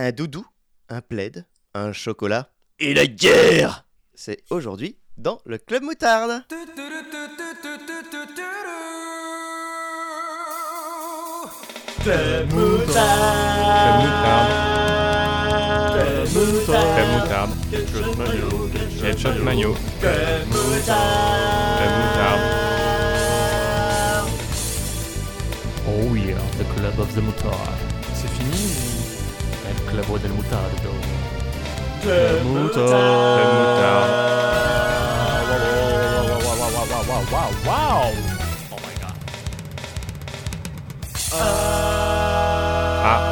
un doudou, un plaid, un chocolat et la guerre C'est aujourd'hui dans le Club Moutarde. Club Crème moutarde. Ketchup mayo. Crème moutarde. Oh yeah, the club of the moutarde. El club del mutardo. Club Crème moutarde. Oh my god. Ah,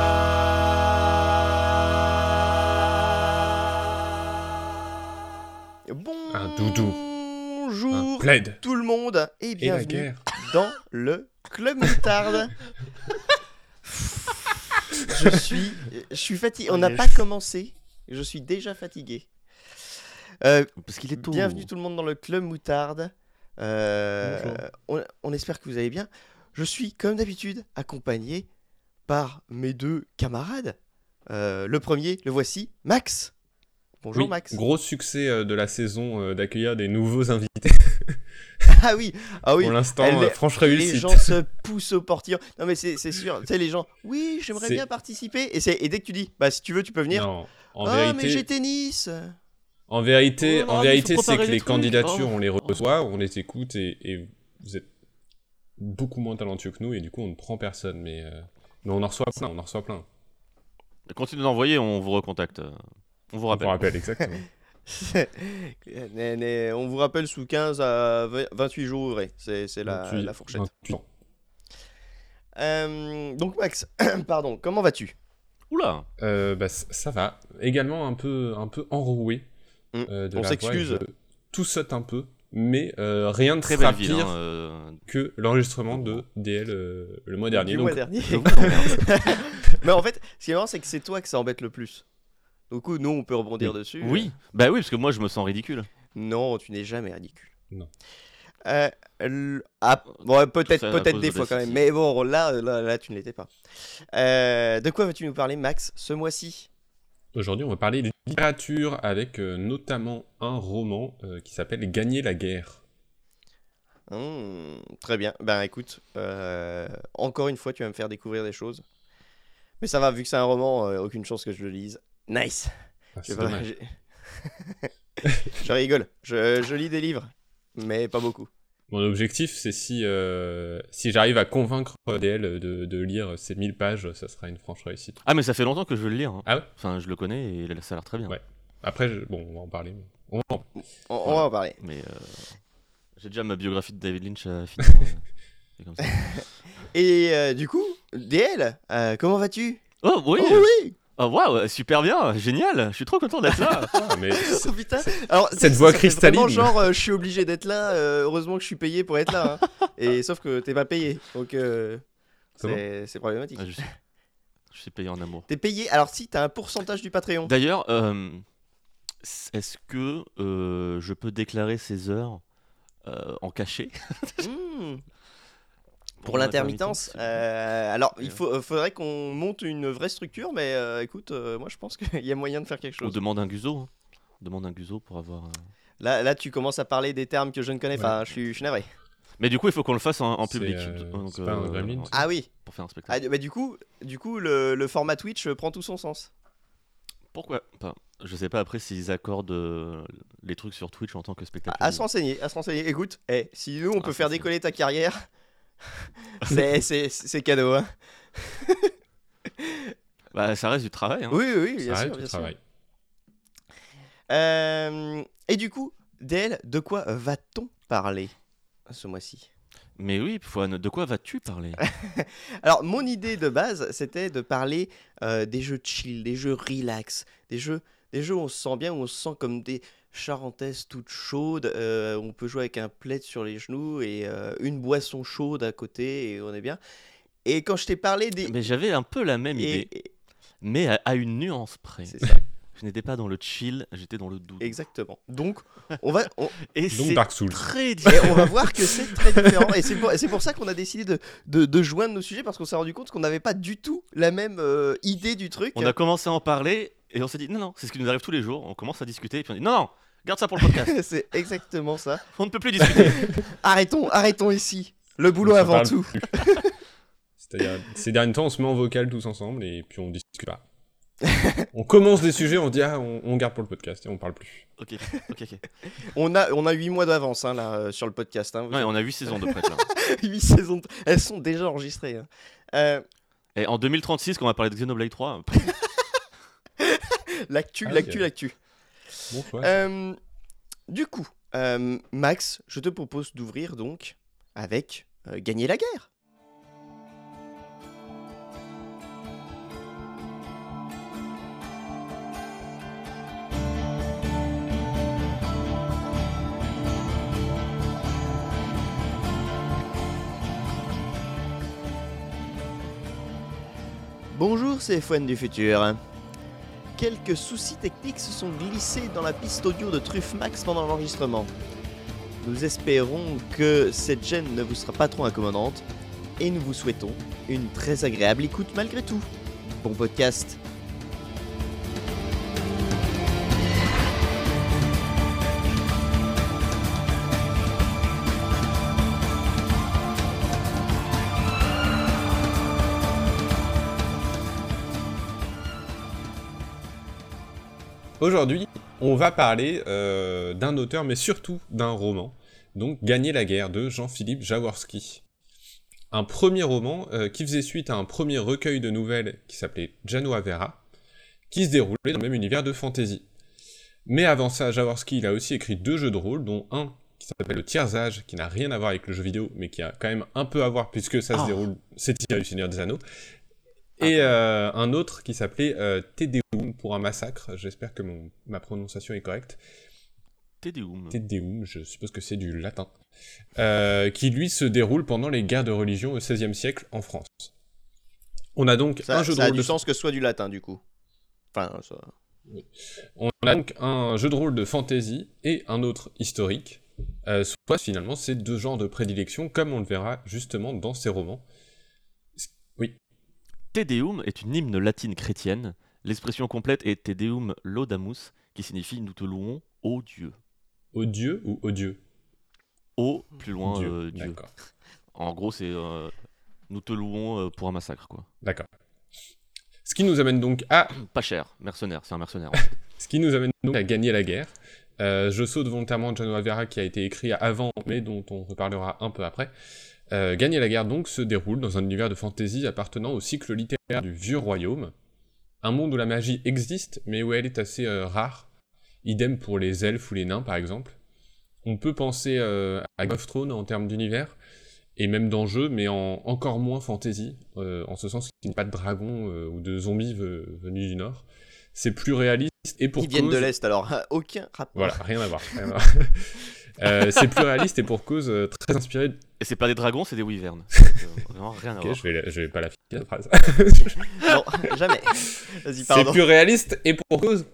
Un doudou. Bonjour un plaid. tout le monde et la bienvenue dans le Club Moutarde. je suis, je suis fatigué. On n'a pas commencé. Je suis déjà fatigué. Euh, Parce qu'il est tôt. bienvenue tout le monde dans le Club Moutarde. Euh, on, on espère que vous allez bien. Je suis comme d'habitude accompagné par mes deux camarades. Euh, le premier, le voici, Max. Bonjour Oui, Max. Gros succès euh, de la saison euh, d'accueillir des nouveaux invités. Ah oui, ah oui. Pour l'instant, Elle euh, franche Les réussite. gens se poussent au portillon. Non mais c'est c'est sûr. Tu sais les gens. Oui, j'aimerais C'est- bien participer. Et, c'est- et dès que tu dis, bah si tu veux, tu peux venir. Non, en ah mais j'ai tennis. en vérité, Oh en il vérité, c'est que les les trucs. candidatures, Oh. on les reçoit, on les écoute et, et vous êtes beaucoup moins talentueux que nous et du coup, on ne prend personne. Mais, euh, mais on en reçoit plein, on en reçoit plein. Continuez d'envoyer, on vous recontacte. On vous On rappelle. vous rappelle exactement. Né- né, on vous rappelle sous 15 à 20 28 jours ouvrés. C'est la, 28, la fourchette. 28 ans. Euh, donc Max, pardon, comment vas-tu? Oula Euh, bah, ça va. Également un peu, un peu enroué. Mm. euh, de On s'excuse. Tout saute un peu, mais euh, rien ne Très sera ville. pire hein, euh, que l'enregistrement de DL euh, le mois dernier. Donc, mois dernier. mais en fait, ce qui est marrant, c'est que c'est toi que ça embête le plus. Du coup, nous, on peut rebondir Oui. dessus. oui, bah oui, parce que moi je me sens ridicule. Non, tu n'es jamais ridicule. Non. Euh, l- ah, bon, peut-être, peut-être des de fois quand même. Mais bon, là, là, là, tu ne l'étais pas. Euh, de quoi vas-tu nous parler, Max, ce mois-ci? Aujourd'hui, on va parler de littérature avec euh, notamment un roman euh, qui s'appelle Gagner la guerre. Hmm, Très bien. Ben écoute, euh, encore une fois, tu vas me faire découvrir des choses. Mais ça va, vu que c'est un roman, euh, aucune chance que je le lise. Nice. Ah, Je, rigole. Je, je lis des livres, mais pas beaucoup. Mon objectif, c'est si, euh, si j'arrive à convaincre DL de, de lire ces 1000 pages, ça sera une franche réussite. Ah mais ça fait longtemps que je veux le lire. hein. Ah ouais Enfin, je le connais et ça a l'air très bien. Ouais. Après, je- bon, on va en parler. mais- on va en- On, on va en parler. Mais euh, j'ai déjà ma biographie de David Lynch à finir. euh, comme ça. Et euh, du coup, DL, euh, comment vas-tu? Oh oui Oh oui Oh waouh, super bien, génial, je suis trop content d'être là. Ah, mais Oh putain Alors, Cette ça- voix fait vraiment cristalline. genre, euh, je suis obligé d'être là, euh, heureusement que je suis payé pour être là. hein. Et sauf que t'es pas payé, donc euh, c'est c'est problématique. Ah, je, suis... je suis payé en amour. T'es payé, alors si, t'as un pourcentage du Patreon. D'ailleurs, euh, est-ce que euh, je peux déclarer ces heures euh, en cachet? Hmm. Pour l'intermittence, euh, alors il faut, euh, faudrait qu'on monte une vraie structure, mais euh, écoute, euh, moi je pense qu'il y a moyen de faire quelque chose. demande un guzo. hein. Demande un guzo pour avoir. euh, Là, là, tu commences à parler des termes que je ne connais Ouais. pas, je suis, je suis navré. Mais du coup, il faut qu'on le fasse en, public. euh, donc, pas un gremlin, Ah oui, Pour faire un ah, spectacle. bah, du coup, du coup le, le format Twitch prend tout son sens. Pourquoi? Pas Je sais pas après s'ils accordent euh, les trucs sur Twitch en tant que spectacle. À, à se renseigner, à se renseigner. Écoute, eh, si nous on Ah, peut faire décoller ta carrière, c'est- c'est c'est cadeau. Hein. Bah, ça reste du travail. hein. Oui, oui, oui, ça bien arrête sûr. le Bien sûr. travail. Euh, et du coup, DL, de quoi va-t-on parler ce mois-ci? Mais oui, Fouane, de quoi vas-tu parler? Alors, mon idée de base, c'était de parler euh, des jeux chill, des jeux relax, des jeux, des jeux où on se sent bien, où on se sent comme des charentaises toutes chaudes. euh, on peut jouer avec un plaid sur les genoux et euh, une boisson chaude à côté et on est bien. Et quand je t'ai parlé des... Mais j'avais un peu la même et- idée, et- mais à, à une nuance près. c'est ça. Je n'étais pas dans le chill, j'étais dans le doux. Exactement. Donc, on va, on, Et Donc c'est Dark Souls. très on va voir que c'est très différent. Et c'est pour, et c'est pour ça qu'on a décidé de, de, de joindre nos sujets parce qu'on s'est rendu compte qu'on n'avait pas du tout la même euh, idée du truc. On a commencé à en parler et on s'est dit non, non, c'est ce qui nous arrive tous les jours. On commence à discuter et puis on dit non, non, garde ça pour le podcast. c'est exactement ça. on ne peut plus discuter. Arrêtons, arrêtons ici. Le boulot On avant tout. C'est-à-dire, ces derniers temps, on se met en vocal tous ensemble et puis on discute pas. on commence des sujets, on se dit ah, on, on garde pour le podcast et on parle plus. ok, ok, ok. On a, on a 8 mois d'avance hein, là, euh, sur le podcast. Hein. Ouais, on a 8 saisons de près là. 8 saisons. de- Elles sont déjà enregistrées. hein. Euh, Et en 2036, quand on va parler de Xenoblade 3, l'actu, Ah, l'actu, l'actu. Euh, du coup, euh, Max, je te propose d'ouvrir donc avec euh, Gagner la guerre. Bonjour, c'est F1 du futur. Quelques soucis techniques se sont glissés dans la piste audio de Truffe Max pendant l'enregistrement. Nous espérons que cette gêne ne vous sera pas trop incommodante et nous vous souhaitons une très agréable écoute malgré tout. Bon podcast. Aujourd'hui, on va parler euh, d'un auteur, mais surtout d'un roman, donc Gagner la guerre de Jean-Philippe Jaworski. Un premier roman euh, qui faisait suite à un premier recueil de nouvelles qui s'appelait Genoa Vera, qui se déroulait dans le même univers de fantasy. Mais avant ça, Jaworski il a aussi écrit deux jeux de rôle, dont un qui s'appelle le Tiers Âge, qui n'a rien à voir avec le jeu vidéo, mais qui a quand même un peu à voir puisque ça Ah. se déroule, c'est tiré du Seigneur des Anneaux. Et euh, un autre qui s'appelait euh, Te Deum pour un massacre. J'espère que mon, ma prononciation est correcte. Tedeum. Te Deum, je suppose que c'est du latin. Euh, qui lui se déroule pendant les guerres de religion au XVIe siècle en France. On a donc Ça, un jeu de ça a rôle du de sens que ce soit du latin du coup. Enfin, ça... On a donc un jeu de rôle de fantasy et un autre historique. Euh, soit finalement ces deux genres de prédilection, comme on le verra justement dans ces romans. Te Deum est une hymne latine chrétienne. L'expression complète est Te Deum Laudamus, qui signifie nous te louons, ô Dieu. odieux ou odieux Ô, plus loin, Dieu. euh, Dieu. En gros, c'est euh, nous te louons euh, pour un massacre, quoi. D'accord. Ce qui nous amène donc à Pas cher, mercenaire, c'est un mercenaire. Ce qui nous amène donc à gagner la guerre. Euh, je saute volontairement Genoa Vera qui a été écrit avant, mais dont on reparlera un peu après. Euh, gagner la guerre donc se déroule dans un univers de fantasy appartenant au cycle littéraire du Vieux Royaume. Un monde où la magie existe, mais où elle est assez euh, rare. Idem pour les elfes ou les nains par exemple. On peut penser euh, à Game of Thrones en termes d'univers, et même d'enjeux, mais en encore moins fantasy, en ce sens qu'il n'y a pas de dragons ou de zombies ve- venus du Nord. C'est plus réaliste et pour Ils viennent de l'Est alors. Aucun rapport. voilà, rien à voir. rien à voir. Euh, c'est plus réaliste et pour cause euh, très inspiré. de- Et c'est pas des dragons, c'est des wyverns. Euh, vraiment rien à voir. je vais, je vais pas la finir la phrase. Non, jamais. Vas-y, c'est pardon. plus réaliste et pour cause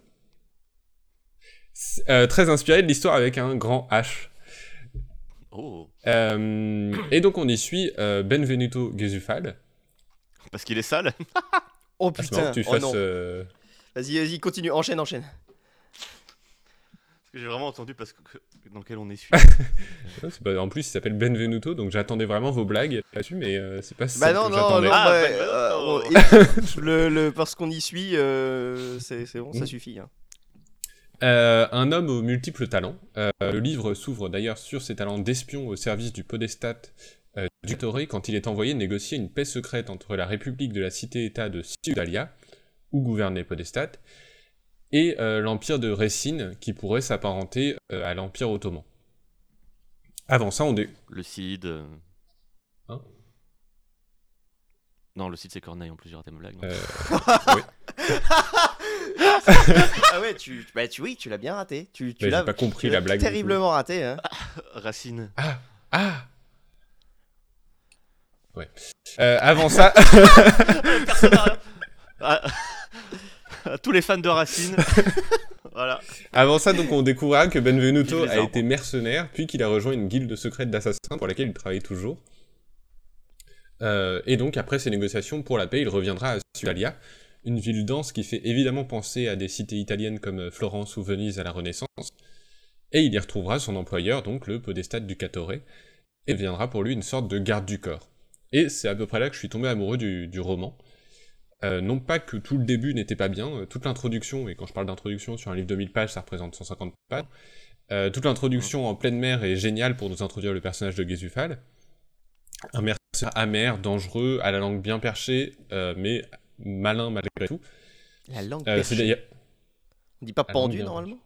C'est, euh, très inspiré de l'histoire avec un grand H. Oh, Euh, et donc on y suit euh, Benvenuto Gesufal. parce qu'il est sale Oh c'est putain. que tu oh fasses. non. euh, Vas-y, vas-y, continue. Enchaîne, enchaîne. Parce que j'ai vraiment entendu parce que dans lequel on est su. ouais, c'est pas- En plus, il s'appelle Benvenuto, donc j'attendais vraiment vos blagues là-dessus, mais euh, c'est pas Bah non, que non, non, j'attendais. Ah, euh, on- le, le, parce qu'on y suit, euh, c'est bon, ça Mm. suffit. hein. Euh, un homme aux multiples talents. Euh, le livre s'ouvre d'ailleurs sur ses talents d'espion au service du podestat euh, du Toré quand il est envoyé négocier une paix secrète entre la République de la Cité-État de Ciudalia, où gouvernait Podestat, et euh, l'Empire de Récine, qui pourrait s'apparenter euh, à l'Empire ottoman. Avant ça, on dé... Le Cid. euh, Hein? Non, le Cid c'est Corneille en plus, j'ai raté ma blague. non. euh, Ah ouais, tu, bah, tu, oui, tu l'as bien raté. Tu, tu mais l'as j'ai pas compris tu l'as la blague. terriblement raté. Hein. Racine. Ah Ah Ouais. Euh, avant ça, Ah, À tous les fans de Racine. voilà. Avant ça, donc, on découvrira que Benvenuto a été mercenaire, puis qu'il a rejoint une guilde secrète d'assassins pour laquelle il travaille toujours. Euh, et donc, après ces négociations pour la paix, il reviendra à Sudalia, une ville dense qui fait évidemment penser à des cités italiennes comme Florence ou Venise à la Renaissance. Et il y retrouvera son employeur, donc le podestat Ducatore, et deviendra pour lui une sorte de garde du corps. Et c'est à peu près là que je suis tombé amoureux du, du roman. Euh, non pas que tout le début n'était pas bien, euh, toute l'introduction, et quand je parle d'introduction sur un livre de 1000 pages, ça représente 150 pages, euh, toute l'introduction en pleine mer est géniale pour nous introduire le personnage de Gesufal. Un mercenaire amer, dangereux, à la langue bien perchée, mais malin malgré tout. La langue perchée. On dit pas pendu normalement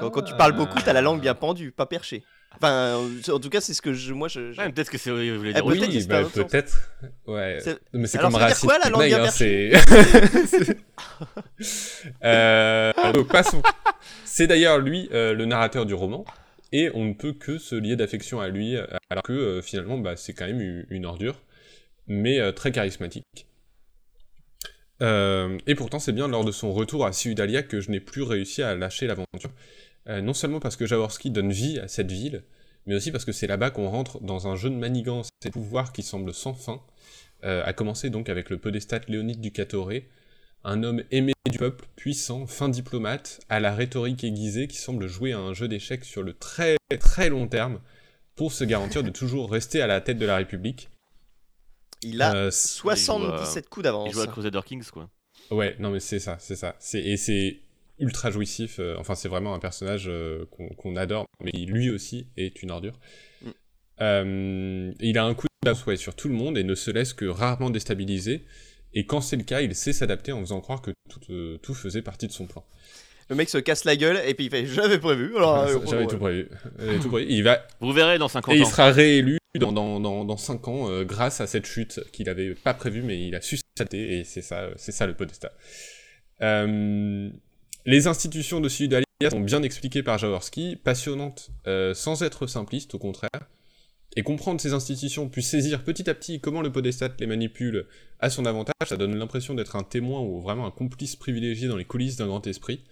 quand, quand tu ah. parles beaucoup, t'as la langue bien pendue, pas perchée. Enfin, euh, en tout cas, c'est ce que je, moi je. je- Ouais, peut-être que c'est. Vous voulez Ah, dire peut-être chose. c'est un bah, sens. peut-être. Ouais. C'est- Mais c'est comme Racine. quoi, la langue hein, c'est- Euh, donc, passons. C'est d'ailleurs lui euh, le narrateur du roman, et on ne peut que se lier d'affection à lui, alors que euh, finalement, bah, c'est quand même une, ordure, mais euh, très charismatique. Euh, et pourtant, c'est bien lors de son retour à Ciudalia que je n'ai plus réussi à lâcher l'aventure. Euh, non seulement parce que Jaworski donne vie à cette ville, mais aussi parce que c'est là-bas qu'on rentre dans un jeu de manigance et de pouvoir qui semble sans fin, euh, à commencer donc avec le podestat Léonide Ducatore, un homme aimé du peuple, puissant, fin diplomate, à la rhétorique aiguisée qui semble jouer à un jeu d'échecs sur le très très long terme pour se garantir de toujours rester à la tête de la République. Il a Euh, c- 77 coups Il d'avance. joue à Crusader Kings, quoi. ouais, non mais c'est ça, c'est ça. C'est et c'est ultra jouissif. euh, enfin, c'est vraiment un personnage euh, qu'on adore, mais qui, lui aussi est une ordure. Mm. Euh, il a un coup d'avance ouais, sur tout le monde et ne se laisse que rarement déstabiliser. Et quand c'est le cas, il sait s'adapter en faisant croire que tout, euh, tout faisait partie de son plan. Le mec se casse la gueule et puis il fait J'avais prévu. Alors, euh, J'avais tout prévu. J'avais tout prévu. Il va Vous verrez dans 50 et il ans. sera réélu dans, dans, dans, dans 5 ans euh, grâce à cette chute qu'il avait pas prévue, mais il a su s'adapter et c'est ça, c'est ça le podestat. Euh, les institutions de Sudalia sont bien expliquées par Jaworski, passionnantes euh, sans être simplistes, au contraire. Et comprendre ces institutions, puis saisir petit à petit comment le podestat les manipule à son avantage, ça donne l'impression d'être un témoin ou vraiment un complice privilégié dans les coulisses d'un grand esprit.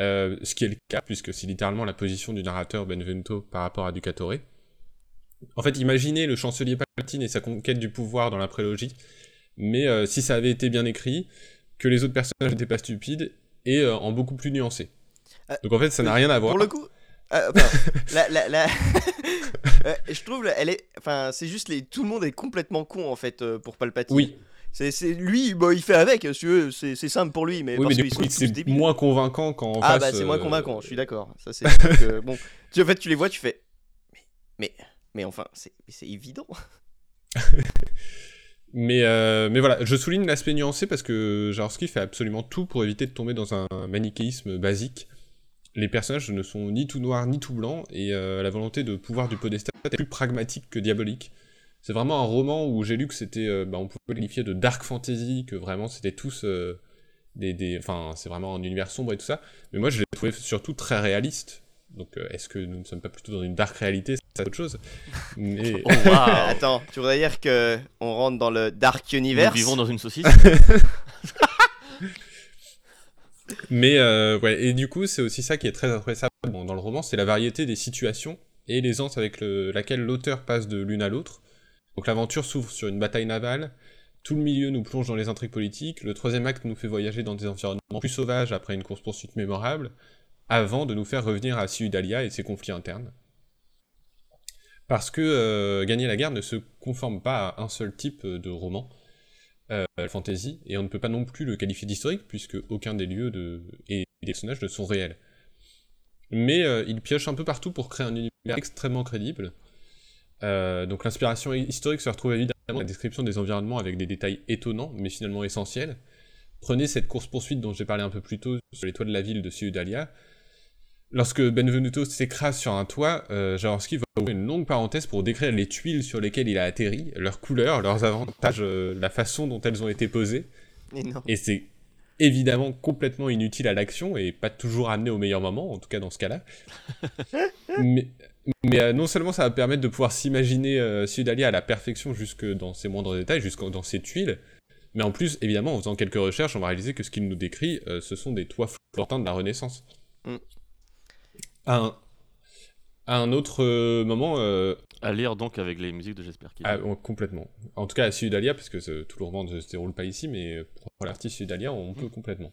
Euh, ce qui est le cas, puisque c'est littéralement la position du narrateur Benvenuto par rapport à Ducatore. En fait, imaginez le chancelier Palpatine et sa conquête du pouvoir dans la prélogie, mais euh, si ça avait été bien écrit, que les autres personnages n'étaient pas stupides, et euh, en beaucoup plus nuancé. Euh, Donc en fait, ça n'a rien à voir. Pour le coup, euh, la, la, la- Euh, je trouve, elle est, enfin, c'est juste les, tout le monde est complètement con en fait euh, pour Palpatine. Oui, C'est, lui, bon, il fait avec, si c'est, simple pour lui, mais oui mais c'est moins convaincant quand Ah face, bah c'est moins convaincant, je suis d'accord. Ça c'est bon. Tu, en fait, tu les vois, tu fais, mais, mais, mais enfin, c'est évident. Mais, euh, mais voilà, je souligne l'aspect nuancé parce que Jaworski fait absolument tout pour éviter de tomber dans un manichéisme basique. Les personnages ne sont ni tout noirs ni tout blancs, et euh, la volonté de pouvoir du podestat est plus pragmatique que diabolique. C'est vraiment un roman où j'ai lu que c'était, euh, bah, on pouvait qualifier de dark fantasy, que vraiment c'était tous des, des, enfin c'est vraiment un univers sombre et tout ça. Mais moi je l'ai trouvé surtout très réaliste. Donc est-ce que nous ne sommes pas plutôt dans une dark réalité? C'est autre chose. Mais Oh. Attends, tu voudrais dire que on rentre dans le Dark Nous Universe vivons dans une saucisse. Mais euh, ouais, et du coup, c'est aussi ça qui est très appréciable dans, dans le roman, c'est la variété des situations et l'aisance avec le- laquelle l'auteur passe de l'une à l'autre. Donc l'aventure s'ouvre sur une bataille navale, tout le milieu nous plonge dans les intrigues politiques, le troisième acte nous fait voyager dans des environnements plus sauvages après une course-poursuite mémorable, avant de nous faire revenir à Ciudalia et ses conflits internes. Parce que euh, Gagner la guerre ne se conforme pas à un seul type de roman, euh, fantasy, et on ne peut pas non plus le qualifier d'historique, puisque aucun des lieux de... et des personnages ne sont réels. Mais euh, il pioche un peu partout pour créer un univers extrêmement crédible. Euh, donc l'inspiration historique se retrouve évidemment dans la description des environnements avec des détails étonnants, mais finalement essentiels. Prenez cette course-poursuite dont j'ai parlé un peu plus tôt sur les toits de la ville de Ciudalia. Lorsque Benvenuto s'écrase sur un toit, euh, Jaworski va ouvrir une longue parenthèse pour décrire les tuiles sur lesquelles il a atterri, leurs couleurs, leurs avantages, euh, la façon dont elles ont été posées. Et c'est évidemment complètement inutile à l'action et pas toujours amené au meilleur moment, en tout cas dans ce cas-là. mais mais euh, non seulement ça va permettre de pouvoir s'imaginer euh, Ciudalia à la perfection jusque dans ses moindres détails, jusque dans ses tuiles, Mais en plus, évidemment, en faisant quelques recherches, on va réaliser que ce qu'il nous décrit, euh, ce sont des toits flottants de la Renaissance. Mm. À, un, à un autre euh, moment, euh, À lire donc avec les musiques de Jesper Kid. ah, complètement. En tout cas, à Sudalia, parce que tout le roman ne se déroule pas ici, mais pour l'artiste Sudalia, on peut complètement.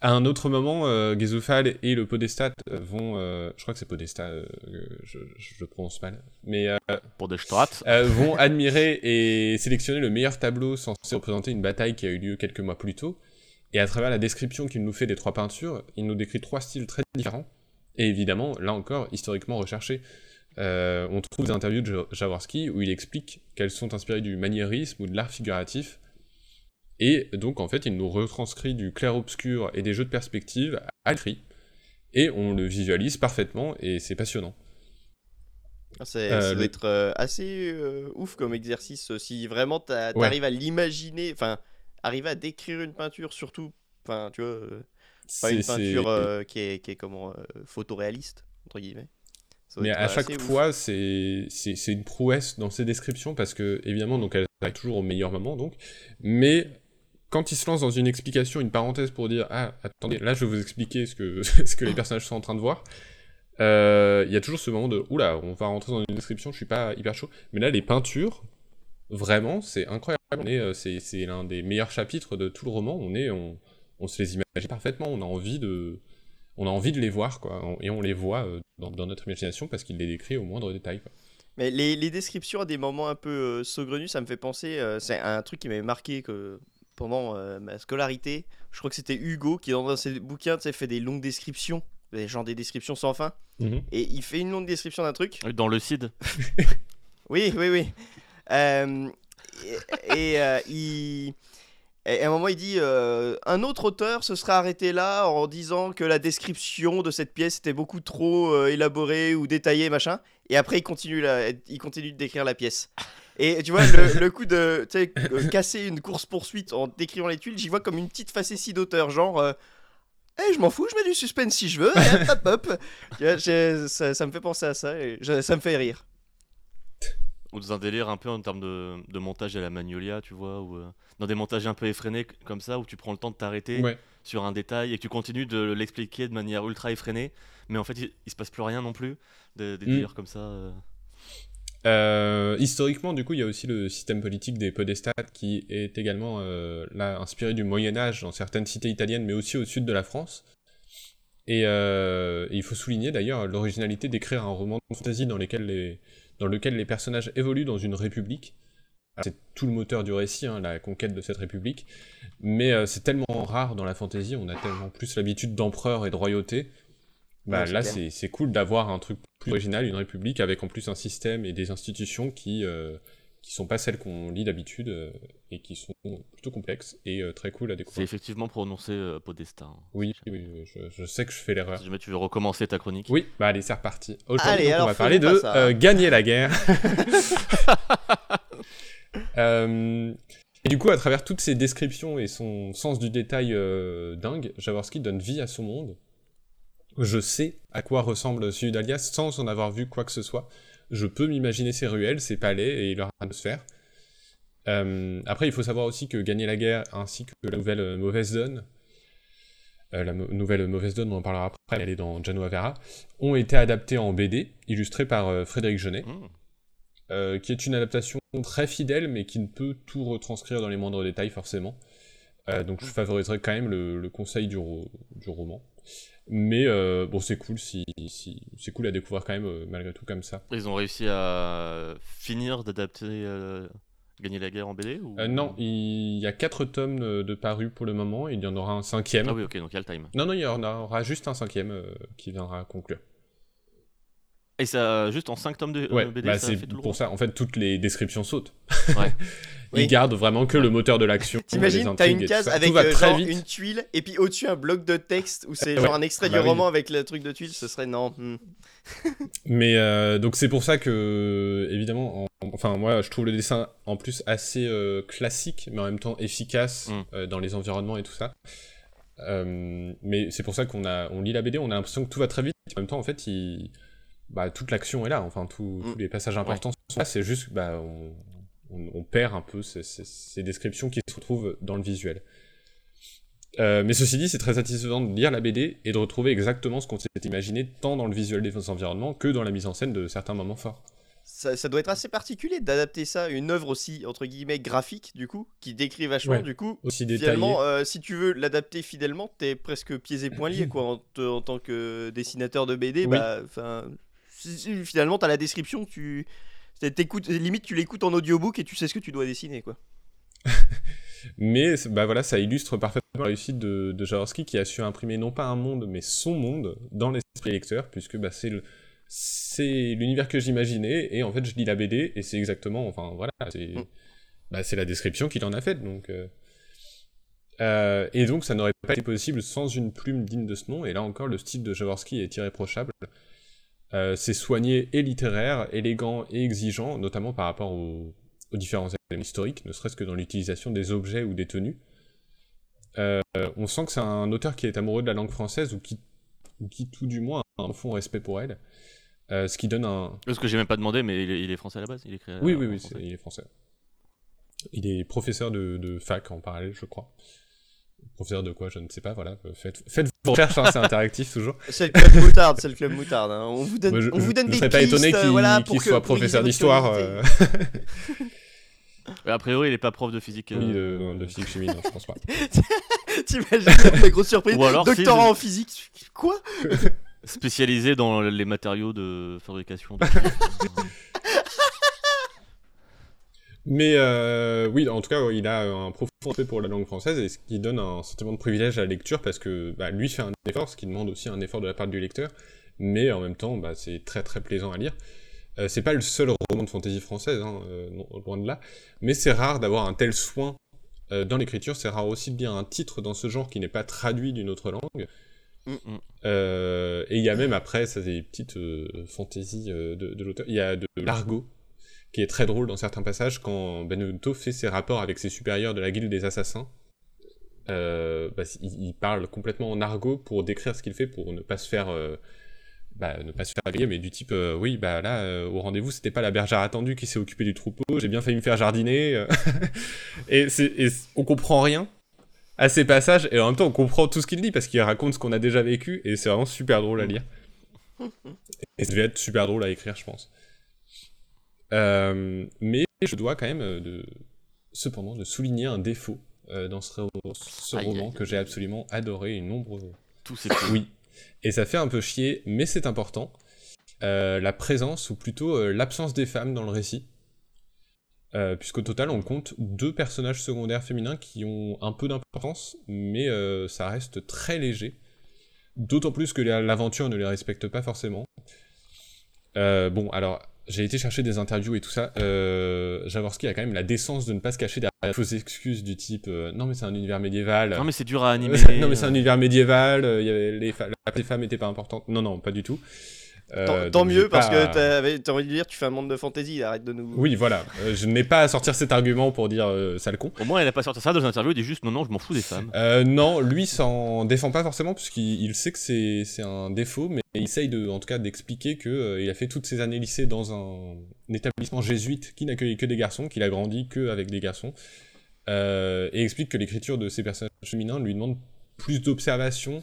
À un autre moment, euh, Gezufal et le Podestat euh, vont, euh, je crois que c'est Podestat, euh, je, le prononce mal, mais Pour des strates. euh, vont admirer et sélectionner le meilleur tableau censé représenter une bataille qui a eu lieu quelques mois plus tôt. Et à travers la description qu'il nous fait des trois peintures, il nous décrit trois styles très différents. Et évidemment, là encore, historiquement recherchés. Euh, on trouve des interviews de Ja- Jaworski où il explique qu'elles sont inspirées du maniérisme ou de l'art figuratif. Et donc, en fait, il nous retranscrit du clair-obscur et des jeux de perspective à l'écrit. Et on le visualise parfaitement et c'est passionnant. C'est, Euh, ça le- doit être euh, assez ouf comme exercice. Si vraiment t'a- Ouais. t'arrives à l'imaginer, enfin, arriver à décrire une peinture, surtout, enfin, tu vois, pas une peinture euh, qui, est, qui est comment, euh, photoréaliste, entre guillemets. Mais à chaque fois, c'est une prouesse dans ses descriptions parce que évidemment, donc elle arrive toujours au meilleur moment, donc. Mais quand il se lance dans une explication, une parenthèse pour dire ah attendez, là je vais vous expliquer ce que ce que les personnages sont en train de voir. euh, Il y a toujours ce moment de oula, on va rentrer dans une description, je suis pas hyper chaud. Mais là, les peintures, vraiment, c'est incroyable. C'est c'est l'un des meilleurs chapitres de tout le roman. On est, on, on se les imagine parfaitement. On a envie de on a envie de les voir, quoi, et on les voit euh, dans, dans notre imagination parce qu'il les décrit au moindre détail. quoi. Mais les, les descriptions à des moments un peu euh, saugrenus, ça me fait penser. euh, c'est un truc qui m'avait marqué que pendant euh, ma scolarité. Je crois que c'était Hugo qui, dans ses bouquins, tu sais, fait des longues descriptions, des, genre des descriptions sans fin. Et il fait une longue description d'un truc. Dans le CID. Oui, oui, oui. Euh, et et, euh, il. Et à un moment, il dit euh, Un autre auteur se serait arrêté là en disant que la description de cette pièce était beaucoup trop euh, élaborée ou détaillée, machin. Et après, il continue, la- il continue de décrire la pièce. Et tu vois, le, coup de euh, casser une course-poursuite en décrivant les tuiles, j'y vois comme une petite facétie d'auteur, genre. Eh, je m'en fous, je mets du suspense si je veux. j'ai- ça, me fait penser à ça et ça me fait rire. Ou dans un délire un peu en termes de, de montage à la Magnolia, tu vois, ou euh, dans des montages un peu effrénés comme ça, où tu prends le temps de t'arrêter Ouais. sur un détail et que tu continues de l'expliquer de manière ultra effrénée, mais en fait il, il se passe plus rien non plus, des, des Mm. délires comme ça. euh. Euh, historiquement, du coup, il y a aussi le système politique des podestats qui est également là inspiré du Moyen Âge dans certaines cités italiennes, mais aussi au sud de la France. Et, et il faut souligner d'ailleurs l'originalité d'écrire un roman de fantasy dans, lesquels les, dans lequel les personnages évoluent dans une république. C'est tout le moteur du récit, hein, la conquête de cette république. Mais euh, c'est tellement rare dans la fantasy, on a tellement plus l'habitude d'empereur et de royauté. Bah, Ouais, là, c'est cool d'avoir un truc plus original, une république avec en plus un système et des institutions qui euh, qui sont pas celles qu'on lit d'habitude euh, et qui sont plutôt complexes et euh, très cool à C'est découvrir. effectivement prononcé euh, Podesta. hein. Oui, oui, oui, je, je sais que je fais l'erreur. Si jamais tu veux recommencer ta chronique. Oui, bah allez, c'est reparti. Aujourd'hui, Allez, donc, on va parler de euh, gagner la guerre. Euh, et du coup, à travers toutes ces descriptions et son sens du détail euh, dingue, Jaworski donne vie à son monde. Je sais à quoi ressemble Sudalia sans en avoir vu quoi que ce soit. Je peux m'imaginer ses ruelles, ses palais et leur atmosphère. Euh, après, il faut savoir aussi que Gagner la guerre ainsi que la nouvelle euh, Mauvaise Donne, euh, la nouvelle Mauvaise Donne, on en parlera après, elle est dans Genoa Vera, ont été adaptés en BD, illustrés par Frédéric Genet, Mm. euh, qui est une adaptation très fidèle, mais qui ne peut tout retranscrire dans les moindres détails forcément. Donc je favoriserais quand même le, le conseil du, ro- du roman. Mais euh, bon, c'est cool si, si- c'est cool à découvrir quand même euh, malgré tout comme ça. Ils ont réussi à finir d'adapter euh, Gagner la guerre en BD ou... Non, il y a quatre tomes de, de parus pour le moment, et il y en aura un cinquième. Ah oui, ok, donc il y a le time. Non, non, il y en aura juste un cinquième qui viendra conclure. Et ça, juste en 5 tomes de euh, Ouais, BD, bah, ça c'est fait tout le pour ça. En fait, toutes les descriptions sautent. Ouais. Ils Oui. gardent vraiment que le moteur de l'action. T'imagines, t'as une case avec euh, très genre vite. une tuile et puis au-dessus un bloc de texte où c'est Ouais. genre un extrait Bah du oui. roman avec le truc de tuile, ce serait non. hmm. Mais euh, donc c'est pour ça que évidemment, en- enfin moi je trouve le dessin en plus assez euh, classique, mais en même temps efficace Mm. euh, dans les environnements et tout ça. Euh, mais c'est pour ça qu'on a, on lit la BD, on a l'impression que tout va très vite. En même temps, en fait, il, bah, toute l'action est là. Enfin, tout- Mm. tous les passages importants sont là. C'est juste, bah, on, on, on perd un peu ces, ces- ces descriptions qui se retrouvent dans le visuel. Euh, mais ceci dit, c'est très satisfaisant de lire la BD et de retrouver exactement ce qu'on s'est imaginé tant dans le visuel des environnements que dans la mise en scène de certains moments forts. Ça, ça doit être assez particulier d'adapter ça à une œuvre aussi, entre guillemets, graphique, du coup, qui décrit vachement, Ouais. du coup. Aussi détaillé. Finalement, euh, si tu veux l'adapter fidèlement, t'es presque pieds et poings liés, quoi, en, en tant que dessinateur de BD. Oui. Bah, finalement, t'as la description, tu. t'écoutes- limite, tu l'écoutes en audiobook et tu sais ce que tu dois dessiner, quoi. Mais bah voilà, ça illustre parfaitement la réussite de, de Jaworski qui a su imprimer non pas un monde, mais son monde dans l'esprit lecteur, puisque bah, c'est le c'est l'univers que j'imaginais, et en fait je lis la BD, et c'est exactement, enfin voilà, c'est Mm. bah, c'est la description qu'il en a faite, donc... euh, euh, et donc ça n'aurait pas été possible sans une plume digne de ce nom, et là encore le style de Jaworski est irréprochable. Euh, c'est soigné et littéraire, élégant et exigeant, notamment par rapport aux, aux différents éléments historiques, ne serait-ce que dans l'utilisation des objets ou des tenues. Euh, on sent que c'est un auteur qui est amoureux de la langue française, ou qui, ou qui tout du moins a un fond respect pour elle. Euh, ce qui donne un... Parce que j'ai même pas demandé, mais il est, il est français à la base. Il écrit. Oui, euh, oui, oui, c'est- il est français. Il est professeur de, de fac en parallèle, je crois. Professeur de quoi, je ne sais pas, voilà. Faites, faites vos recherches, hein, c'est interactif toujours. C'est le club moutarde, c'est le club moutarde. hein. On vous donne, Moi, je, on vous donne je des pas pistes, étonné euh, qu'il voilà, que- soit professeur d'histoire. euh, A priori, il est pas prof de physique. oui, euh, de, de physique chimie, non, je pense pas. T'imagines la grosse surprise Ou alors, si, Doctorat je- en physique. Quoi Spécialisé dans les matériaux de fabrication. de- Mais euh, oui, en tout cas, il a un profond respect pour la langue française et ce qui donne un sentiment de privilège à la lecture parce que bah, lui fait un effort, ce qui demande aussi un effort de la part du lecteur, mais en même temps, bah, c'est très très plaisant à lire. Euh, c'est pas le seul roman de fantasy française, hein, euh, loin de là, mais c'est rare d'avoir un tel soin euh, dans l'écriture, c'est rare aussi de lire un titre dans ce genre qui n'est pas traduit d'une autre langue. Euh, et il y a même après, ça c'est des petites euh, fantaisies euh, de, de l'auteur, il y a de l'argot qui est très drôle dans certains passages quand Benvenuto fait ses rapports avec ses supérieurs de la guilde des assassins. Euh, bah, il, il parle complètement en argot pour décrire ce qu'il fait pour ne pas se faire euh, bah, ne pas se faire mais du type euh, oui bah là euh, au rendez-vous c'était pas la bergère attendue qui s'est occupée du troupeau j'ai bien failli me faire jardiner et, c'est, et on comprend rien à ces passages et en même temps on comprend tout ce qu'il dit parce qu'il raconte ce qu'on a déjà vécu et c'est vraiment super drôle à lire et ça devait être super drôle à écrire je pense mais je dois quand même euh, de, cependant de souligner un défaut euh, dans ce, ro- ce Aïe, roman aïe, que j'ai absolument adoré et nombreux Tout c'est oui. Et ça fait un peu chier, mais c'est important. Euh, la présence, ou plutôt euh, l'absence des femmes dans le récit. Euh, Puisqu'au total, on compte deux personnages secondaires féminins qui ont un peu d'importance, mais euh, ça reste très léger. D'autant plus que la- l'aventure ne les respecte pas forcément. Euh, bon, alors, j'ai été chercher des interviews et tout ça. Euh, Jaworski a quand même la décence de ne pas se cacher derrière de fausses excuses du type euh, Non, mais c'est un univers médiéval. Non, mais c'est dur à animer. Euh, non mais c'est un univers médiéval, euh, y avait les, fa- les femmes n'étaient pas importantes. Non non, pas du tout. Euh, Tant, mieux, parce pas- que t'avais- t'as envie de dire, tu fais un monde de fantasy, arrête de nous. Oui voilà, Euh, je n'ai pas à sortir cet argument pour dire euh, sale con. Au moins, elle a pas sorti ça dans une interview. Il dit juste non, non, je m'en fous des femmes. Euh, non, lui s'en défend pas forcément puisqu'il il sait que c'est c'est un défaut, mais il essaye de, en tout cas d'expliquer que euh, il a fait toutes ses années lycée dans un, un établissement jésuite qui n'accueillait que des garçons, qu'il a grandi que avec des garçons, euh, et explique que l'écriture de ses personnages féminins lui demande plus d'observation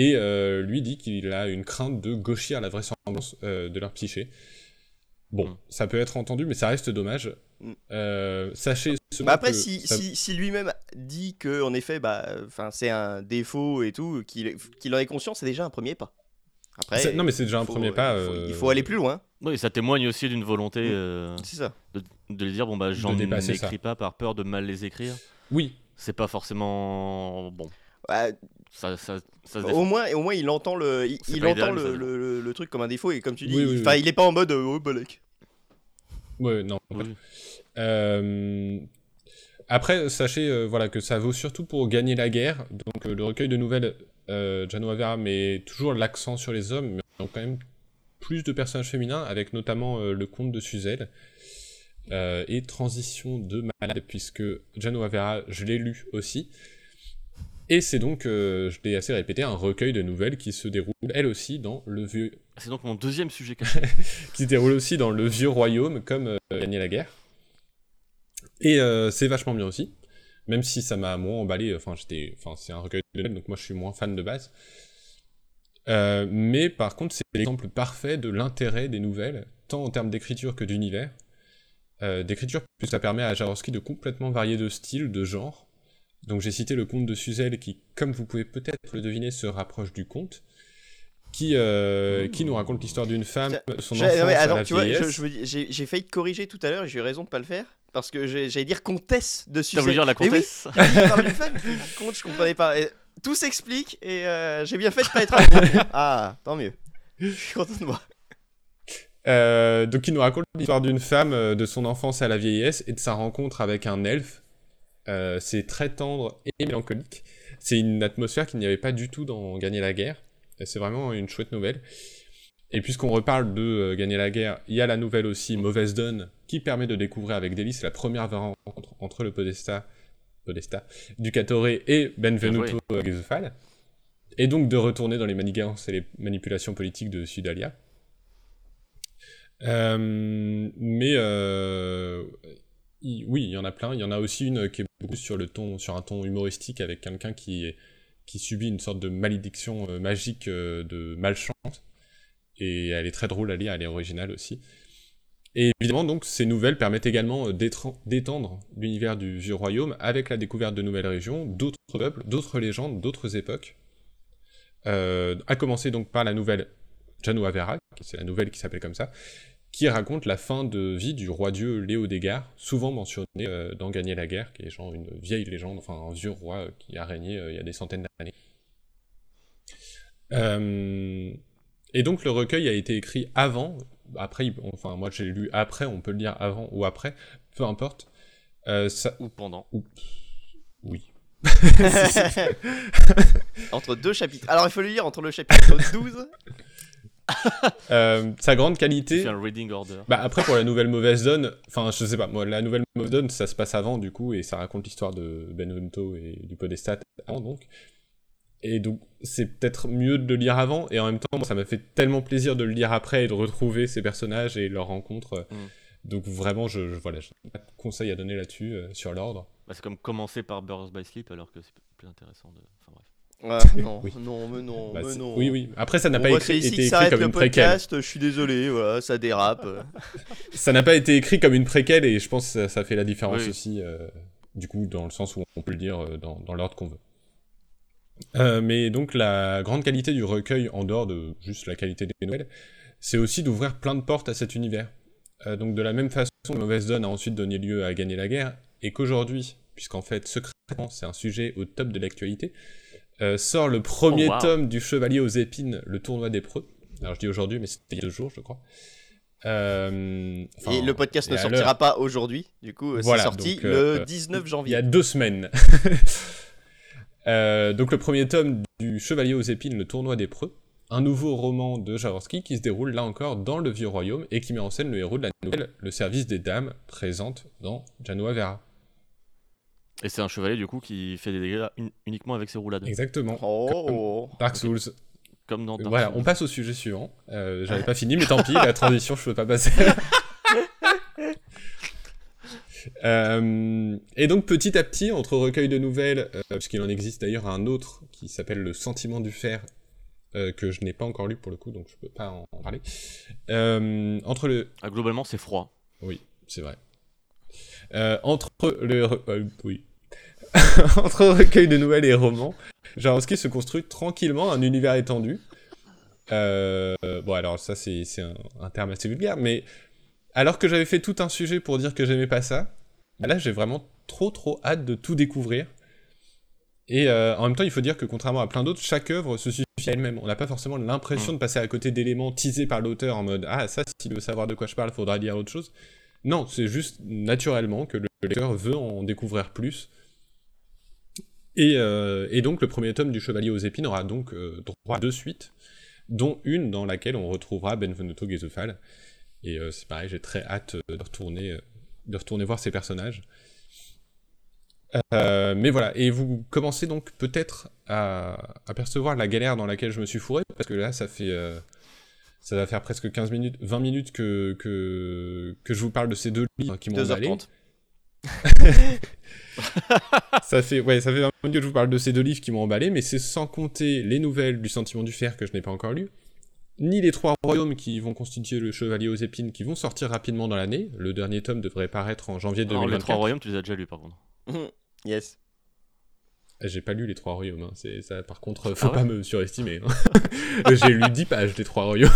et euh, lui dit qu'il a une crainte de gauchir la vraisemblance euh, de leur psyché. Bon, Mm. ça peut être entendu, mais ça reste dommage. Mm. Euh, sachez. Bah après, que si, ça- si, si lui-même dit que en effet, bah, enfin, c'est un défaut et tout, qu'il en est conscient, c'est déjà un premier pas. Après, non, mais c'est déjà un faut- premier pas. il faut- euh, Il faut aller plus loin, Oui, ça témoigne aussi d'une volonté Mm. euh, c'est ça. de, de les dire bon bah j'en dépasser ça. écris pas par peur de mal les écrire. Oui, C'est pas forcément bon. Ouais, Ça, ça, ça se au moins, au moins, il entend le, il, entend idéal, le, ça. le, le- le truc comme un défaut et comme tu dis, Oui, oui, il, oui. enfin, il est pas en mode euh, oh balèque. Ouais, non. Oui. Euh, Après, sachez euh, voilà, que ça vaut surtout pour gagner la guerre. Donc, euh, le recueil de nouvelles, euh, Jano Avera met toujours l'accent sur les hommes, mais on a quand même plus de personnages féminins, avec notamment euh, le comte de Suzel. Euh, et Transition de malade, puisque Jano Avera, je l'ai lu aussi. Et c'est donc, euh, je l'ai assez répété, un recueil de nouvelles qui se déroule, elle aussi, dans le vieux C'est donc mon deuxième sujet qui se déroule aussi dans le vieux royaume, comme euh, Gagner la guerre. Et euh, c'est vachement bien aussi, même si ça m'a moins emballé. Enfin, j'étais, enfin, c'est un recueil de nouvelles, donc moi je suis moins fan de base. Mais par contre, c'est l'exemple parfait de l'intérêt des nouvelles, tant en termes d'écriture que d'univers. D'écriture, puisque ça permet à Jaworski de complètement varier de style, de genre. Donc j'ai cité le conte de Suzel qui, comme vous pouvez peut-être le deviner, se rapproche du conte, qui, euh, qui nous raconte l'histoire d'une femme, son j'ai- enfance ouais, à la tu vois, je- vieillesse. je j'ai failli te corriger tout à l'heure et j'ai eu raison de pas le faire. Parce que j'allais dire comtesse de T'as Suzanne. voulu dire la oui, comtesse parle d'une femme, contre, je comprenais pas. Et tout s'explique et euh, j'ai bien fait de pas être Ah, tant mieux. Je suis content de moi. Euh, donc il nous raconte l'histoire d'une femme, de son enfance à la vieillesse et de sa rencontre avec un elfe. Euh, c'est très tendre et mélancolique. C'est une atmosphère qu'il n'y avait pas du tout dans Gagner la guerre. C'est vraiment une chouette nouvelle. Et puisqu'on reparle de euh, Gagner la guerre, il y a la nouvelle aussi Mauvaise Donne qui permet de découvrir avec délice la première rencontre entre le Podesta, Podesta Ducatore et Benvenuto Gesufal. Et donc de retourner dans les manigances et les manipulations politiques de Sudalia. Euh, mais oui, il y en a plein. Il y en a aussi une qui est beaucoup sur le ton, sur un ton humoristique avec quelqu'un qui subit une sorte de malédiction euh, magique euh, de malchance. Et elle est très drôle à lire, elle est originale aussi. Et évidemment, donc, ces nouvelles permettent également euh, d'étendre l'univers du vieux royaume avec la découverte de nouvelles régions, d'autres peuples, d'autres légendes, d'autres époques. Euh, à commencer donc par la nouvelle Janua Vera, c'est la nouvelle qui s'appelle comme ça, qui raconte la fin de vie du roi-dieu Léo Dégard, souvent mentionné euh, dans Gagner la guerre, qui est genre une vieille légende, enfin un vieux roi euh, qui a régné euh, il y a des centaines d'années. Euh, et donc le recueil a été écrit avant, après, enfin moi j'ai lu après, on peut le lire avant ou après, peu importe. Euh, ça, Ou pendant. oui. entre deux chapitres. Alors il faut le lire entre le chapitre 12. Euh, sa grande qualité. un reading order. Bah après pour la nouvelle mauvaise donne, enfin je sais pas, moi la nouvelle mauvaise donne ça se passe avant du coup et ça raconte l'histoire de Benvenuto et du Podestat avant donc. Et donc c'est peut-être mieux de le lire avant et en même temps moi, ça m'a fait tellement plaisir de le lire après et de retrouver ces personnages et leurs rencontres. Mm. Donc vraiment je, je voilà, pas de conseils à donner là-dessus euh, sur l'ordre. Bah, c'est comme commencer par Birds by Sleep alors que c'est plus intéressant de. Enfin bref. Ah, non, Oui. non, mais non, Bah, mais non. Oui oui. Après ça n'a pas écrit- ici été écrit comme le une préquelle. Je suis désolé, voilà, ça dérape. Ça n'a pas été écrit comme une préquelle et je pense que ça, ça fait la différence Oui. aussi, euh, du coup, dans le sens où on peut le dire euh, dans, dans l'ordre qu'on veut. Euh, mais donc la grande qualité du recueil, en dehors de juste la qualité des nouvelles, c'est aussi d'ouvrir plein de portes à cet univers. Euh, donc de la même façon que Mauvaise Donne a ensuite donné lieu à Gagner la guerre, et qu'aujourd'hui, puisqu'en fait secrètement c'est un sujet au top de l'actualité, sort le premier Oh, wow. tome du Chevalier aux épines, le tournoi des preux. Alors je dis aujourd'hui, mais c'était il y a deux jours, je crois. Euh, enfin, Et le podcast et ne sortira pas aujourd'hui. Du coup, euh, Voilà, c'est sorti donc, euh, le 19 Il y janvier. a deux semaines. Euh, donc le premier tome du Chevalier aux épines, le tournoi des preux, un nouveau roman de Jaworski qui se déroule là encore dans le vieux royaume et qui met en scène le héros de la nouvelle, le service des dames, présente dans Janua Vera. Et c'est un chevalier du coup qui fait des dégâts un- uniquement avec ses roulades. Exactement. Oh, Dark Souls. Comme dans Dark Voilà, Souls. on passe au sujet suivant. Euh, J'avais pas fini, mais tant pis, la transition, je peux pas passer. Euh, et donc petit à petit, entre recueil de nouvelles, euh, puisqu'il en existe d'ailleurs un autre qui s'appelle Le Sentiment du Fer, euh, que je n'ai pas encore lu pour le coup, donc je peux pas en, en parler. Euh, entre le, Ah, globalement, c'est froid. oui, c'est vrai. Euh, entre le, euh, oui, entre recueil de nouvelles et romans, Jaworski se construit tranquillement un univers étendu. Euh, bon, alors ça, c'est un terme assez vulgaire, mais alors que j'avais fait tout un sujet pour dire que j'aimais pas ça, bah là, j'ai vraiment trop trop hâte de tout découvrir. Et euh, en même temps, il faut dire que contrairement à plein d'autres, chaque œuvre se suffit à elle-même. On n'a pas forcément l'impression de passer à côté d'éléments teasés par l'auteur en mode Ah, ça, s'il veut savoir de quoi je parle, faudra lire autre chose. Non, c'est juste naturellement que le lecteur veut en découvrir plus. Et, euh, et donc, le premier tome du Chevalier aux épines aura donc euh, droit à deux suites, dont une dans laquelle on retrouvera Benvenuto Gesufal. Et euh, c'est pareil, j'ai très hâte de retourner, de retourner voir ces personnages. Mais voilà, et vous commencez donc peut-être à apercevoir la galère dans laquelle je me suis fourré, parce que là, ça fait. ça va faire presque 15 minutes, 20 minutes que, que, que je vous parle de ces deux livres qui m'ont emballé. 2h30. Ça fait ouais, ça fait un moment que je vous parle de ces deux livres qui m'ont emballé, mais c'est sans compter les nouvelles du Sentiment du Fer que je n'ai pas encore lues, ni les trois royaumes qui vont constituer le Chevalier aux épines qui vont sortir rapidement dans l'année. Le dernier tome devrait paraître en janvier Alors, 2024. les trois royaumes, tu les as déjà lus par contre. yes. J'ai pas lu les trois royaumes, hein. c'est ça. Par contre, faut Ah ouais pas me surestimer. hein. J'ai lu 10 pages des trois royaumes.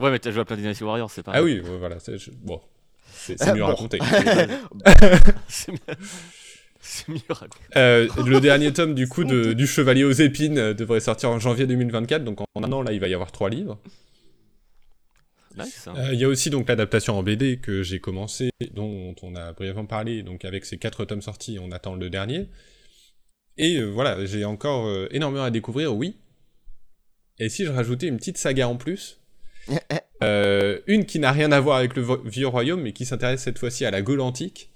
Ouais, mais t'as joué à plein Dynasty Warriors, c'est pas. ah oui, voilà. je- Bon, c'est mieux raconté. c'est mieux. Raconté. Le dernier tome du coup de- du Chevalier aux épines euh, devrait sortir en janvier 2024, donc en un an là il va y avoir trois livres. Nice. hein. Euh, Il y a aussi donc l'adaptation en BD que j'ai commencé, dont on a brièvement parlé, donc avec ces quatre tomes sortis, on attend le dernier. Et euh, voilà, j'ai encore euh, énormément à découvrir, oui. Et si je rajoutais une petite saga en plus, euh, une qui n'a rien à voir avec le vieux royaume, mais qui s'intéresse cette fois-ci à la Gaule antique,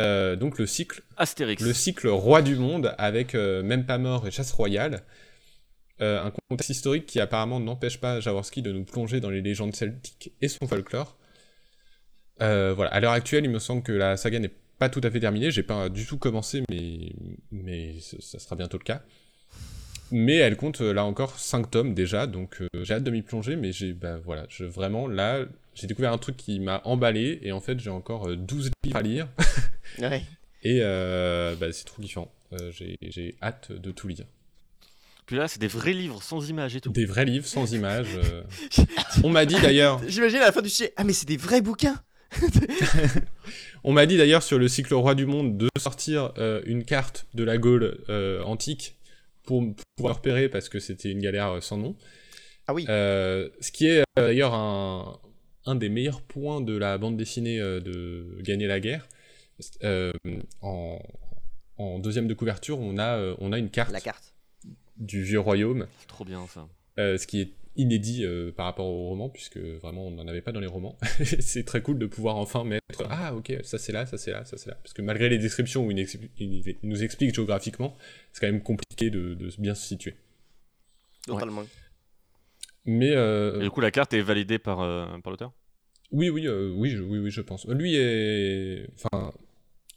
euh, donc le cycle Astérix. le cycle Roi du Monde avec euh, Même pas mort et Chasse royale. Un contexte historique qui apparemment n'empêche pas Jaworski de nous plonger dans les légendes celtiques et son folklore. Voilà, à l'heure actuelle, il me semble que la saga n'est pas tout à fait terminée. J'ai pas du tout commencé, mais, mais ça sera bientôt le cas. Mais elle compte euh, là encore 5 tomes déjà, donc euh, j'ai hâte de m'y plonger, mais j'ai bah, voilà, je, vraiment là, j'ai découvert un truc qui m'a emballé, et en fait j'ai encore euh, 12 livres à lire. Ouais. Et euh, bah, c'est trop kiffant. Euh, j'ai- J'ai hâte de tout lire. Puis là, c'est des vrais livres sans images et tout. Des vrais livres sans images. euh. On m'a dit d'ailleurs, J'imagine à la fin du sujet. Ah, mais c'est des vrais bouquins on m'a dit d'ailleurs sur le cycle Roi du Monde de sortir euh, une carte de la Gaule euh, antique pour pouvoir repérer parce que c'était une galère euh, sans nom. Ah oui. Euh, ce qui est euh, d'ailleurs un, un des meilleurs points de la bande dessinée euh, de Gagner la guerre. Euh, en, en deuxième de couverture, on a, euh, on a une carte La carte. du vieux royaume. Trop bien ça. Euh, ce qui est inédit euh, par rapport au roman, puisque vraiment on n'en avait pas dans les romans. c'est très cool de pouvoir enfin mettre Ah, ok, ça c'est là, ça c'est là, ça c'est là. Parce que malgré les descriptions où il, expli- il nous explique géographiquement, c'est quand même compliqué de, de bien se situer. Totalement. Mais euh, Et du coup, la carte est validée par, euh, par l'auteur? Oui, oui, euh, oui, je, oui, oui, je pense. Lui est. Enfin,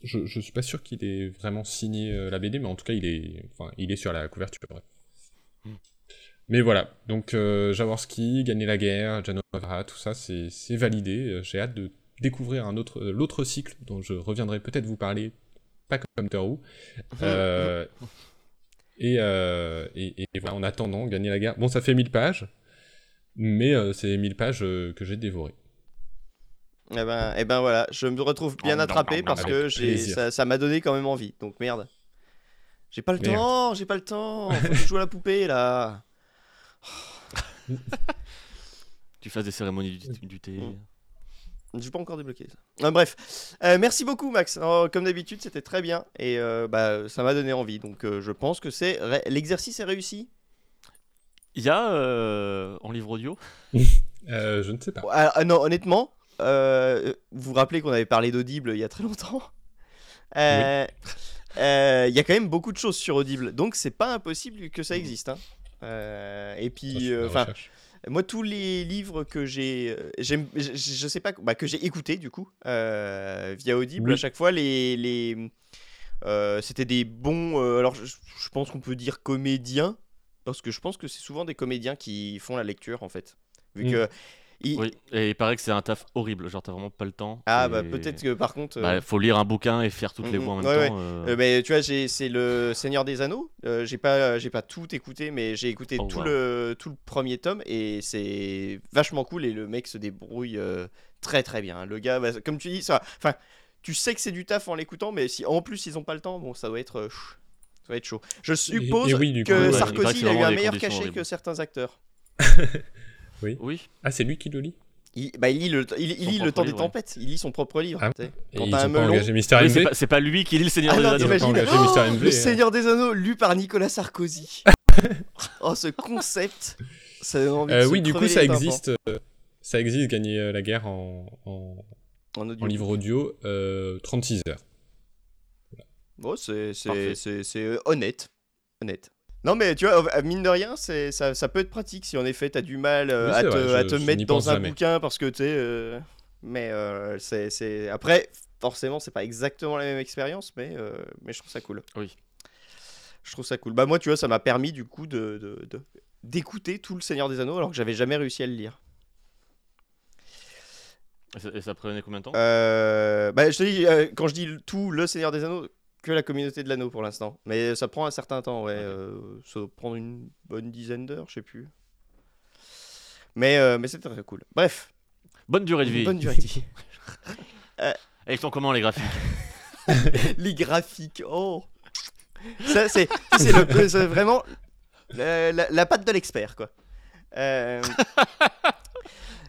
je, je suis pas sûr qu'il ait vraiment signé euh, la BD, mais en tout cas, il est, enfin, il est sur la couverture. ouais. Mais voilà, donc euh, Jaworski, Gagner la guerre, Jano Navarra, tout ça, c'est c'est validé. Euh, J'ai hâte de découvrir un autre, euh, l'autre cycle dont je reviendrai peut-être vous parler, pas comme. Euh, et, euh, et, et voilà, en attendant, Gagner la guerre. Bon, ça fait 1000 pages, mais euh, c'est 1000 pages euh, que j'ai dévorées. Eh ben, eh ben voilà, je me retrouve bien nom, attrapé parce que ça ça m'a donné quand même envie. Donc merde. J'ai pas le Merde. temps, j'ai pas le temps. Faut que je joue à la poupée là. Tu fasses des cérémonies du, du thé. Mm. J'ai pas encore débloqué ça. Ah, bref, Euh, merci beaucoup Max. Alors, comme d'habitude, c'était très bien et euh, bah ça m'a donné envie. Donc euh, je pense que c'est ré- l'exercice est réussi. Il y a euh, en livre audio Euh, je ne sais pas. Ah, ah, non, honnêtement, euh, vous vous rappelez qu'on avait parlé d'Audible il y a très longtemps. Euh, euh, Il y a quand même beaucoup de choses sur Audible, donc c'est pas impossible que ça existe. hein. Euh, et puis, euh, enfin, moi tous les livres que j'ai, euh, je, sais pas, bah, que j'ai écouté du coup via Audible Oui. à chaque fois les, les c'était des bons. alors je, je pense qu'on peut dire comédiens parce que je pense que c'est souvent des comédiens qui font la lecture en fait, vu Mm. que Oui, et il paraît que c'est un taf horrible, genre t'as vraiment pas le temps. ah et- bah peut-être que par contre. euh, Bah, faut lire un bouquin et faire toutes les Mhm, voix en même ouais, temps. euh, Euh, mais tu vois, j'ai- c'est le Seigneur des Anneaux. Euh, j'ai pas, j'ai pas tout écouté, mais j'ai écouté Oh, tout wow. le tout le premier tome et c'est vachement cool et le mec se débrouille euh, très très bien. Le gars, bah, comme tu dis, ça, enfin, tu sais que c'est du taf en l'écoutant, mais si en plus ils ont pas le temps, bon, ça doit être, euh, ça va être chaud. Je suppose et oui, du coup, que ouais, Sarkozy il a eu un meilleur cachet que certains acteurs. Oui, Ah, c'est lui qui le lit Il, bah, il lit le, il, il Son lit le propre temps des livre, ouais. tempêtes. Il lit son propre livre. Ah. Et Quand ils t'as un melon- engagé Mister Oui, c'est pas, c'est pas lui qui lit le Seigneur Ah des non, Anneaux. Oh, Mr. MV, Le euh. Seigneur des Anneaux, lu par Nicolas Sarkozy. oh, ce concept. Ça donne envie de Euh, se oui, du coup, ça existe. euh, ça existe, gagner euh, la guerre en, en, En audio. en livre audio, euh, 36 heures. Bon, c'est c'est- Parfait. c'est- c'est euh, honnête. Honnête. Non, mais tu vois, euh, mine de rien, c'est- ça, ça peut être pratique si en effet t'as du mal euh, à, te, vrai, à te je mettre dans un jamais. bouquin parce que tu sais. euh, Mais euh, c'est, c'est- après, forcément, c'est pas exactement la même expérience, mais, euh, mais je trouve ça cool. Oui. Je trouve ça cool. Bah moi, tu vois, ça m'a permis du coup de, de- de- d'écouter tout le Seigneur des Anneaux alors que j'avais jamais réussi à le lire. Et ça, et ça prenait combien de temps? Euh, bah, je te dis, euh, quand je dis tout le Seigneur des Anneaux, que la communauté de l'anneau pour l'instant. Mais ça prend un certain temps, ouais. Euh, ça prendre une bonne dizaine d'heures, je sais plus. Mais, euh, mais c'était très cool. Bref, Bonne durée de vie. bonne durée de vie. Et ils sont comment les graphiques Les graphiques, oh Ça, c'est c'est c'est vraiment la, la- la patte de l'expert, quoi.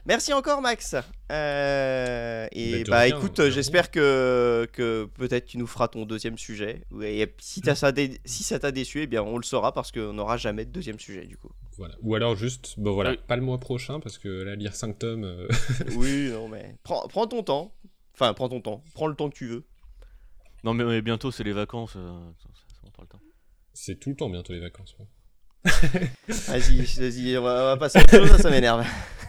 Merci encore, Max. Euh, Et bah rien, écoute, j'espère que, que peut-être tu nous feras ton deuxième sujet. Et si, t'as ça dé- si ça t'a déçu, eh bien on le saura parce qu'on n'aura jamais de deuxième sujet, du coup. Voilà. Ou alors juste, bon voilà, Oui. pas le mois prochain, parce que là, lire 5 tomes, euh, oui, non, mais prends, prends ton temps. Enfin, prends ton temps. Prends le temps que tu veux. Non mais, mais bientôt c'est les vacances. euh, ça, ça montre le temps. c'est tout le temps bientôt les vacances. ouais. Vas-y, vas-y, on va, on va passer à autre chose, ça, ça m'énerve.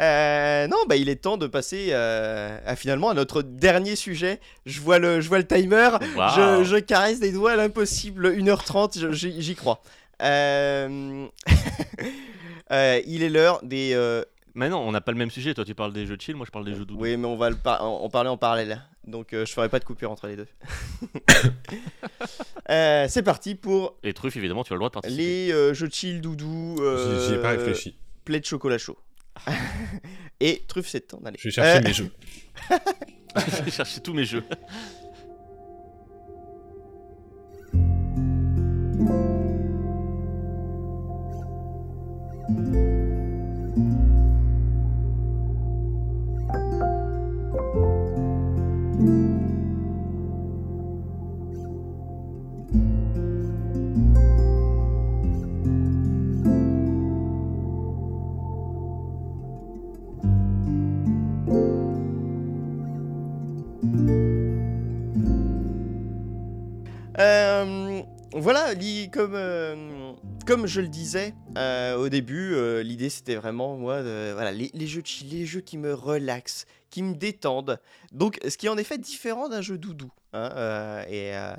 Euh, non, bah il est temps de passer euh, à finalement à notre dernier sujet. Je vois le, je vois le timer, je, je caresse des doigts à l'impossible, 1h30, je- j'y j'y crois. Euh, euh, il est l'heure des... euh, Mais non, on n'a pas le même sujet. Toi tu parles des jeux de chill, moi je parle des jeux doudou. Oui, mais on va le par- en, parler en parallèle. Donc euh, je ferai pas de coupure entre les deux. Euh, C'est parti pour Et truffes évidemment tu as le droit de participer. les euh, jeux de chill doudou. J'y- ai pas réfléchi. Plaid de chocolat chaud. Et truffe c'est temps d'aller. Je vais chercher Euh, mes jeux. Je vais chercher tous mes jeux. Euh, voilà, comme, euh, comme je le disais euh, au début, euh, l'idée c'était vraiment moi, de- voilà, les, les jeux de chill, les jeux qui me relaxent, qui me détendent. Donc, ce qui est en effet différent d'un jeu doudou. hein, euh, et euh,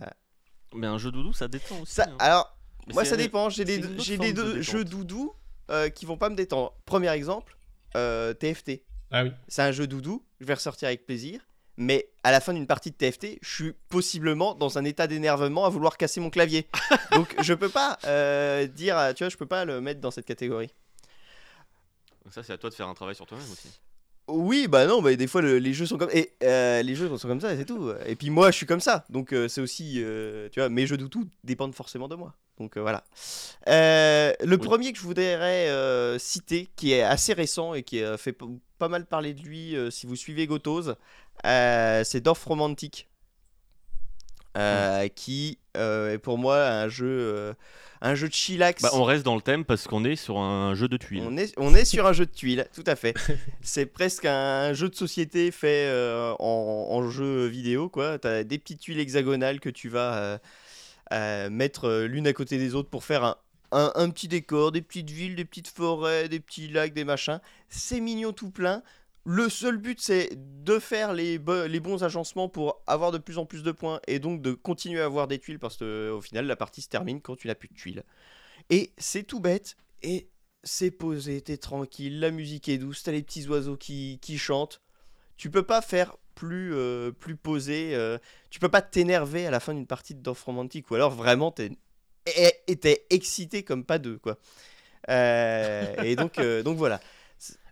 Mais un jeu doudou ça détend aussi. ça, hein. alors, Mais moi ça dépend. J'ai des, des de jeux doudou euh, qui vont pas me détendre. Premier exemple, euh, TFT. Ah oui. C'est un jeu doudou, je vais ressortir avec plaisir. Mais à la fin d'une partie de TFT, je suis possiblement dans un état d'énervement à vouloir casser mon clavier. Donc je peux pas euh, dire, tu vois, je peux pas le mettre dans cette catégorie. Donc ça c'est à toi de faire un travail sur toi-même aussi. Oui, bah non, bah des fois le- les jeux sont comme et euh, les jeux sont comme ça, et c'est tout. Et puis moi, je suis comme ça, donc euh, c'est aussi, euh, tu vois, mes jeux doudou dépendent forcément de moi. Donc euh, voilà. Euh, le premier que je voudrais euh, citer, qui est assez récent et qui a fait pas mal parler de lui, euh, si vous suivez Gotos, euh, c'est Dorf Romantic, euh, qui euh, est pour moi un jeu, euh, un jeu de chillax. Bah on reste dans le thème parce qu'on est sur un jeu de tuiles. On est, on est sur un jeu de tuiles, tout à fait. c'est presque un jeu de société fait en, en jeu vidéo, quoi. T'as des petites tuiles hexagonales que tu vas mettre l'une à côté des autres pour faire un, un, un petit décor, des petites villes, des petites forêts, des petits lacs, des machins. C'est mignon tout plein. Le seul but, c'est de faire les, bo- les bons agencements pour avoir de plus en plus de points et donc de continuer à avoir des tuiles parce que au final, la partie se termine quand tu n'as plus de tuiles. Et c'est tout bête et c'est posé, t'es tranquille, la musique est douce, t'as les petits oiseaux qui, qui chantent. Tu peux pas faire plus, euh, plus posé, euh, tu peux pas t'énerver à la fin d'une partie de Dorf ou alors vraiment t'es, excité comme pas deux, quoi. Euh, et donc, donc voilà.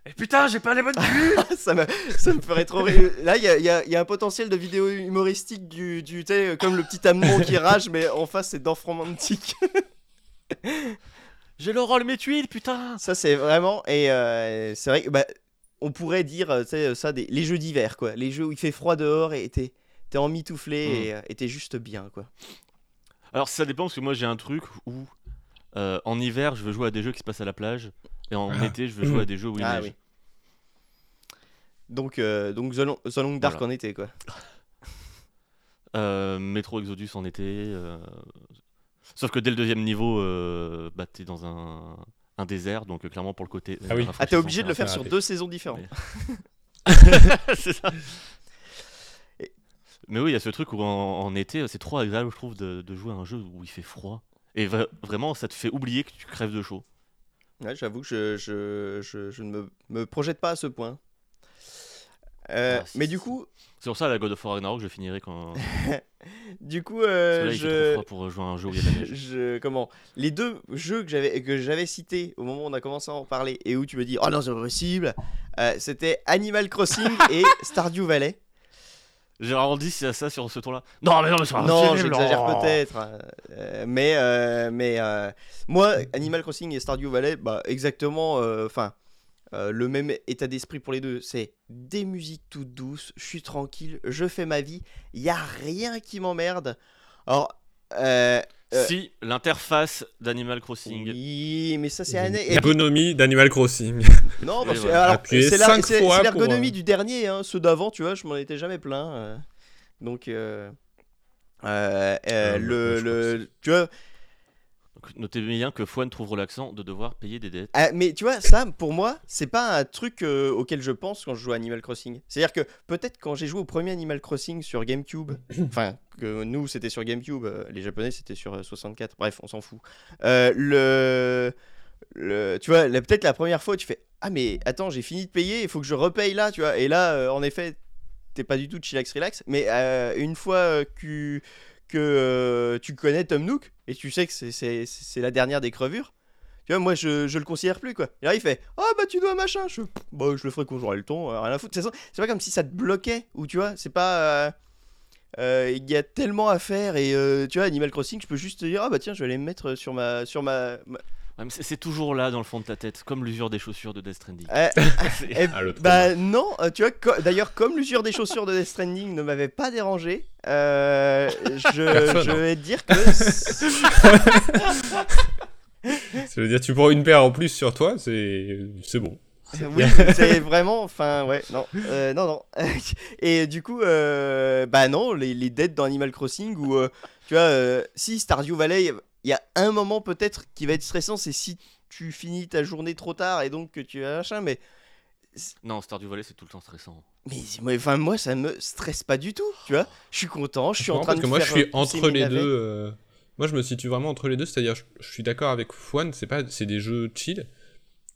Et putain j'ai pas les bonnes vues ça, me, ça me ferait trop rire. Là, il y a, il y a- il y a un potentiel de vidéo humoristique du, du tu sais, comme le petit amour qui rage, mais en face, c'est Dorf Romantic. J'ai le rôle mes tuiles putain Ça, c'est vraiment. Et euh, c'est vrai que bah, on pourrait dire tu sais, ça des, les jeux d'hiver, quoi. Les jeux où il fait froid dehors et t'es t'es emmitouflé Mm. et, euh, et t'es juste bien, quoi. Alors ça dépend parce que moi j'ai un truc où euh, en hiver je veux jouer à des jeux qui se passent à la plage et en Ah. été je veux jouer à des jeux où il Ah neige. oui. Donc, euh, donc The, Long, The Long Dark Voilà. en été, quoi. Euh, Metro Exodus en été. euh, Sauf que dès le deuxième niveau, euh, bah, t'es dans un, un désert, donc euh, clairement pour le côté. Ah oui. Ah, t'es obligé de le faire sur deux saisons différentes. Mais- c'est ça. Et- Mais oui, il y a ce truc où en, en été, c'est trop agréable, je trouve, de, de jouer à un jeu où il fait froid. Et vra- vraiment, ça te fait oublier que tu crèves de chaud. Ouais, j'avoue que je, je, je, je ne me, me projette pas à ce point. Euh, Ah, mais du coup, C'est pour ça, la God of War Ragnarok, je finirai quand. du coup, euh, je, pour jouer à un jeu où il y a de la neige. je, comment, les deux jeux que j'avais que j'avais cités au moment où on a commencé à en parler et où tu me dis oh non c'est pas possible, euh, c'était Animal Crossing et Stardew Valley. J'ai arrondi ça, ça sur ce tour-là. Non, mais non, mais c'est Non, j'exagère oh. peut-être. euh, mais euh, mais euh, moi, Animal Crossing et Stardew Valley, bah, exactement, euh, enfin, le même état d'esprit pour les deux. C'est des musiques toutes douces, je suis tranquille, je fais ma vie, il y a rien qui m'emmerde. Alors, euh, Si, l'interface d'Animal Crossing. oui, mais ça c'est année. et- L'ergonomie d'Animal Crossing. Non, parce que Appuyer c'est pour, l'ergonomie euh, du dernier, hein. ceux d'avant, tu vois, je m'en étais jamais plaint. euh. Donc, euh, euh, euh, Ah, le, le- tu vois, Donc, notez bien que Fouane trouve relaxant de devoir payer des dettes. ah, mais tu vois, ça, pour moi, c'est pas un truc euh, auquel je pense quand je joue à Animal Crossing. C'est-à-dire que peut-être quand j'ai joué au premier Animal Crossing sur GameCube, enfin, que nous c'était sur GameCube, euh, les Japonais c'était sur euh, 64, bref, on s'en fout. Euh, le, le, tu vois, peut-être la première fois, tu fais Ah, mais attends, j'ai fini de payer, il faut que je repaye là, tu vois. Et là, euh, en effet, t'es pas du tout chillax relax, mais euh, une fois euh, que, que euh, tu connais Tom Nook et tu sais que c'est- la dernière des crevures. Tu vois, moi je, je le considère plus quoi. Et là il fait Ah bah tu dois machin. Je, bah, je le ferai quand j'aurai le temps, euh, rien à foutre. C'est pas comme si ça te bloquait ou tu vois, c'est pas. euh, Il y a tellement à faire et tu vois, Animal Crossing, je peux juste te dire Ah bah tiens, je vais aller me mettre sur ma. Sur ma, c'est- c'est toujours là dans le fond de ta tête, comme l'usure des chaussures de Death Stranding. Euh, C'est- eh, Ah, le bah non, euh, tu vois, co- d'ailleurs, comme l'usure des chaussures de Death Stranding ne m'avait pas dérangé, euh, je, Personne, je hein. vais te dire que. c'est- Ça veut dire tu prends une paire en plus sur toi, c'est c'est bon. Oui, c'est vraiment, enfin, ouais, non, euh, non, non. Et du coup, euh, bah non, les, les dettes dans Animal Crossing où, euh, tu vois, euh, si Stardew Valley, il y a un moment peut-être qui va être stressant, c'est si tu finis ta journée trop tard et donc que tu as machin, mais, Non, Stardew Valley, c'est tout le temps stressant. mais moi, enfin, moi, ça me stresse pas du tout, tu vois. Je suis content, je suis en Non, train parce de que moi je suis entre les deux. euh, Moi je me situe vraiment entre les deux, c'est-à-dire je, je suis d'accord avec Fouane, c'est pas c'est des jeux chill,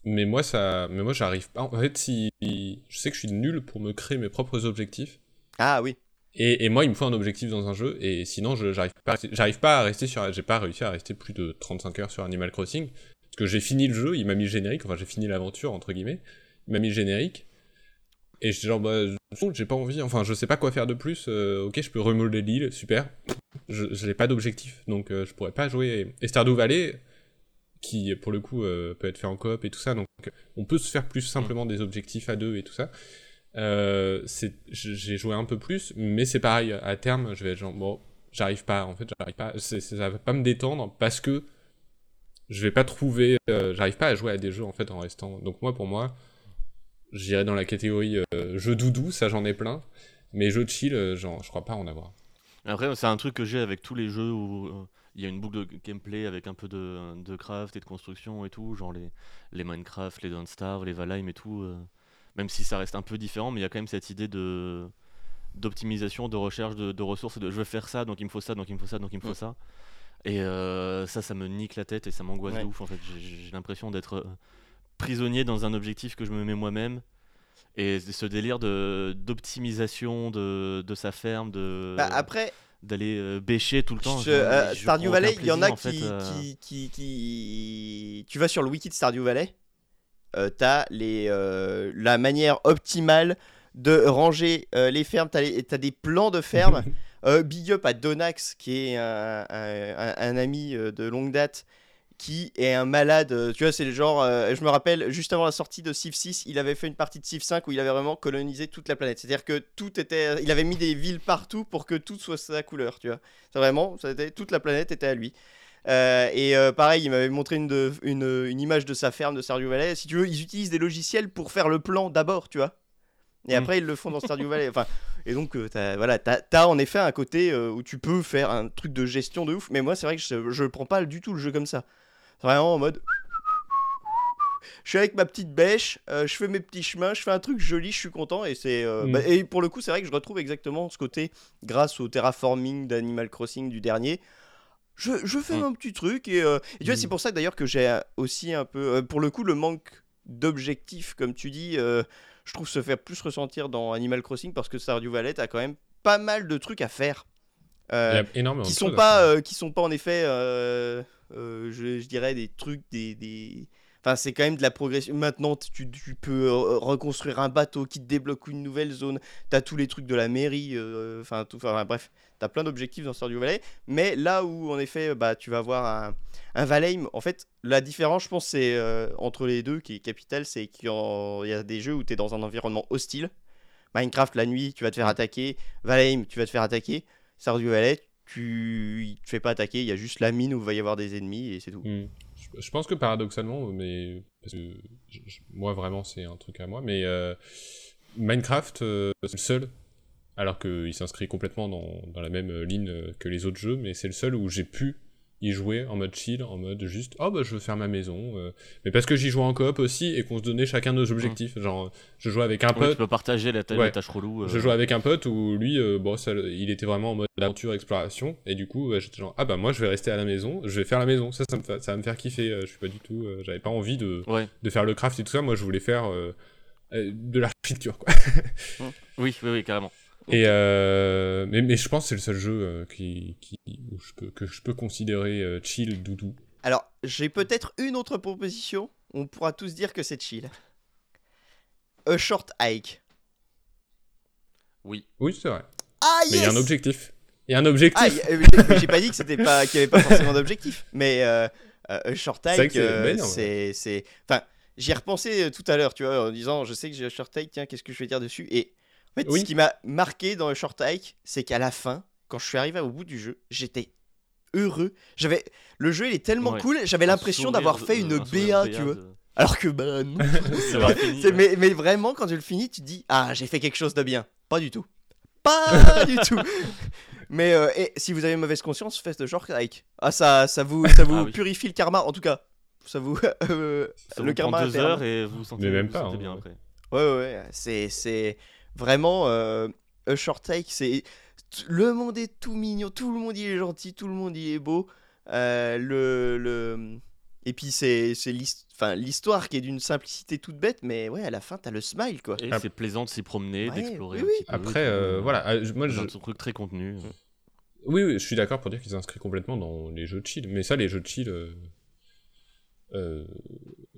mais moi ça mais moi j'arrive pas en fait si je sais que je suis nul pour me créer mes propres objectifs Ah oui. Et, et moi il me faut un objectif dans un jeu et sinon je j'arrive pas à rester- j'arrive pas à rester sur j'ai pas réussi à rester plus de 35 heures sur Animal Crossing parce que j'ai fini le jeu, il m'a mis le générique, enfin j'ai fini l'aventure entre guillemets, il m'a mis le générique et j'étais genre bah je- j'ai pas envie, enfin je sais pas quoi faire de plus, euh, ok je peux remodeler l'île, super, je, je n'ai pas d'objectif, donc euh, je pourrais pas jouer. Et Stardew Valley, qui pour le coup euh, peut être fait en coop et tout ça, donc on peut se faire plus simplement des objectifs à deux et tout ça. Euh, j'ai joué un peu plus, mais c'est pareil, à terme, je vais être genre, bon, j'arrive pas, en fait, j'arrive pas, ça va pas me détendre parce que je vais pas trouver, euh, j'arrive pas à jouer à des jeux en fait en restant. Donc moi, pour moi, j'irais dans la catégorie euh, jeu doudou, ça j'en ai plein, mais jeu chill, euh, genre, je crois pas en avoir. Après, c'est un truc que j'ai avec tous les jeux où euh, il y a une boucle de gameplay avec un peu de, de craft et de construction et tout, genre les, les Minecraft, les Don't Starve, les Valheim et tout. Même si ça reste un peu différent, mais il y a quand même cette idée de d'optimisation, de recherche de, de ressources, de je veux faire ça, donc il me faut ça, donc il me faut ça, donc il me faut Mm. ça. Et euh, ça, ça me nique la tête et ça m'angoisse Ouais. de ouf en fait. J'ai- l'impression d'être euh, prisonnier dans un objectif que je me mets moi-même. Et ce délire d'optimisation de, de sa ferme, de Bah, après, d'aller euh, bêcher tout le temps. Je- je- euh, je Stardew Valley, il y en a plaisir, qui, en fait, euh, qui, qui, qui- Tu vas sur le wiki de Stardew Valley, euh, t'as les, euh, la manière optimale de ranger euh, les fermes, t'as, les- t'as des plans de ferme. Euh, big up à Donax, qui est un, un- un- un ami de longue date, qui est un malade. Tu vois, c'est le genre. je me rappelle, juste avant la sortie de Civ 6, il avait fait une partie de Civ 5 où il avait vraiment colonisé toute la planète. C'est-à-dire que tout était. Il avait mis des villes partout pour que tout soit sa couleur, tu vois. C'est vraiment. toute la planète était à lui. Euh, et euh, pareil, il m'avait montré une, de- une, une image de sa ferme de Stardew Valley. Si tu veux, ils utilisent des logiciels pour faire le plan d'abord, tu vois. Et Mm. après, ils le font dans Stardew Valley. Enfin, et donc, euh, t'as, voilà, t'as, t'as en effet un côté euh, où tu peux faire un truc de gestion de ouf. Mais moi, c'est vrai que je, je prends pas du tout le jeu comme ça. C'est vraiment en mode. je suis avec ma petite bêche, je fais mes petits chemins, je fais un truc joli, je suis content. Et, c'est, Mm. bah, et pour le coup, c'est vrai que je retrouve exactement ce côté, grâce au terraforming d'Animal Crossing du dernier. Je, je fais Mm. mon petit truc. Et, euh, et tu vois, Mm. c'est pour ça d'ailleurs que j'ai euh, aussi un peu. euh, pour le coup, le manque d'objectifs, comme tu dis, euh, je trouve se faire plus ressentir dans Animal Crossing parce que Stardew Valley a quand même pas mal de trucs à faire. Il y a énormément qui de sont pas qui sont pas en effet je, je dirais des trucs des, des... enfin c'est quand même de la progression. Maintenant tu, tu peux euh, reconstruire un bateau qui te débloque une nouvelle zone. T'as tous les trucs de la mairie euh, enfin tout enfin bref t'as plein d'objectifs dans Stardew Valley. Mais là où en effet bah tu vas avoir un, Valheim en fait la différence je pense c'est euh, entre les deux qui est capitale c'est qu'il y a des jeux où tu es dans un environnement hostile. Minecraft la nuit tu vas te faire attaquer. Valheim tu vas te faire attaquer. Stardew Valley, tu il te fais pas attaquer, il y a juste la mine où il va y avoir des ennemis et c'est tout. Hmm. Je, pense que paradoxalement, mais parce que moi vraiment c'est un truc à moi, mais euh, Minecraft euh, c'est le seul, alors qu'il s'inscrit complètement dans, la même euh, ligne que les autres jeux, mais c'est le seul où j'ai pu y jouer en mode chill, en mode juste oh bah je veux faire ma maison, euh, mais parce que j'y jouais en coop aussi et qu'on se donnait chacun nos objectifs, genre je jouais avec un pote. tu peux partager la, Ouais. la tâche relou. euh, Je jouais avec un pote où lui, euh, bon, ça, il était vraiment en mode aventure, exploration, et du coup, j'étais genre, ah bah moi je vais rester à la maison, je vais faire la maison, ça, ça, me, fa- ça va me faire kiffer, je suis pas du tout, j'avais pas envie de, Ouais, de faire le craft et tout ça, moi je voulais faire de l'architecture, quoi. oui, oui, oui, carrément. Et euh, mais, mais je pense que c'est le seul jeu euh, qui, qui, où je peux, que je peux considérer euh, chill, doudou. Alors, j'ai peut-être une autre proposition, on pourra tous dire que c'est chill. A short hike. Oui. Oui, c'est vrai. Ah Mais il y a un yes objectif. Il y a un objectif. Ah, a- euh, j'ai- pas dit que c'était pas qu'il y avait pas forcément d'objectif, mais euh, euh, a short hike c'est- euh, enfin, j'y ai repensé tout à l'heure, tu vois, en disant je sais que j'ai un short hike, tiens, qu'est-ce que je vais dire dessus? Et en fait, Oui. ce qui m'a marqué dans le short hike, c'est qu'à la fin, quand je suis arrivé au bout du jeu, j'étais heureux. J'avais le jeu, il est tellement Ouais. cool, j'avais l'impression d'avoir fait une un BA, tu vois. de- Alors que bah non. Vrai, fini, ouais. mais, mais vraiment, quand tu le finis, tu te dis Ah, j'ai fait quelque chose de bien. Pas du tout. Pas du tout. Mais euh, et, si vous avez mauvaise conscience, faites le genre like. Ah, ça, ça vous, ça vous Ah oui. purifie le karma, en tout cas. Ça vous. euh, Ça le vous prend karma deux interne. heures et vous vous sentez, Mais même vous pas, sentez hein, bien ouais. après. Ouais, ouais, ouais. C'est, c'est vraiment. Euh, a short take, c'est. Le monde est tout mignon, tout le monde il est gentil, tout le monde il est beau. Euh, le, le... Et puis c'est, c'est l'hist- enfin, l'histoire qui est d'une simplicité toute bête, mais ouais, à la fin t'as le smile quoi. Et Ah. c'est plaisant de s'y promener, Ouais, d'explorer oui, oui. Après, euh, voilà, euh, moi je, un truc très contenu. Oui, oui, je suis d'accord pour dire qu'ils s'inscrivent complètement dans les jeux de chill. Mais ça, les jeux de chill, euh, euh,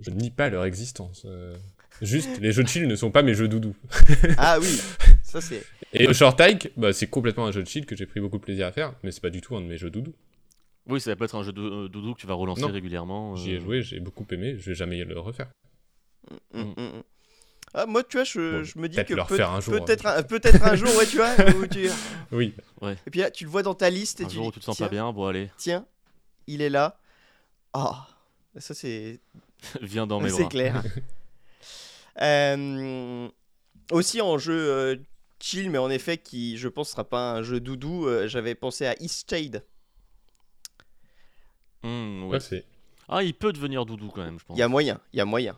je nie pas leur existence. euh. Juste, les jeux de chill ne sont pas mes jeux doudou. Ah oui, ça c'est. Et le short hike, bah, c'est complètement un jeu de chill que j'ai pris beaucoup de plaisir à faire, mais c'est pas du tout un de mes jeux doudou. Oui, ça peut être un jeu de euh, doudou que tu vas relancer Non. régulièrement. J'y ai euh, joué, j'ai beaucoup aimé, je vais jamais le refaire. Mm, mm, mm. Ah, moi, tu vois, je, Bon, je me dis peut-être que le peut- refaire un jour, peut-être hein. un, peut-être un jour, ouais, tu vois. où tu- Oui, Et puis là, tu le vois dans ta liste et Un tu jour dis, où tu te sens tiens, pas bien, bon allez, tiens, il est là. Ah, ça c'est viens dans mes c'est bras. clair. Euh, aussi en jeu euh, chill, mais en effet qui, je pense, sera pas un jeu doudou. euh, J'avais pensé à East Shade. Hmm, ouais. Ah, il peut devenir doudou quand même, je pense. Il y a moyen, il y a moyen.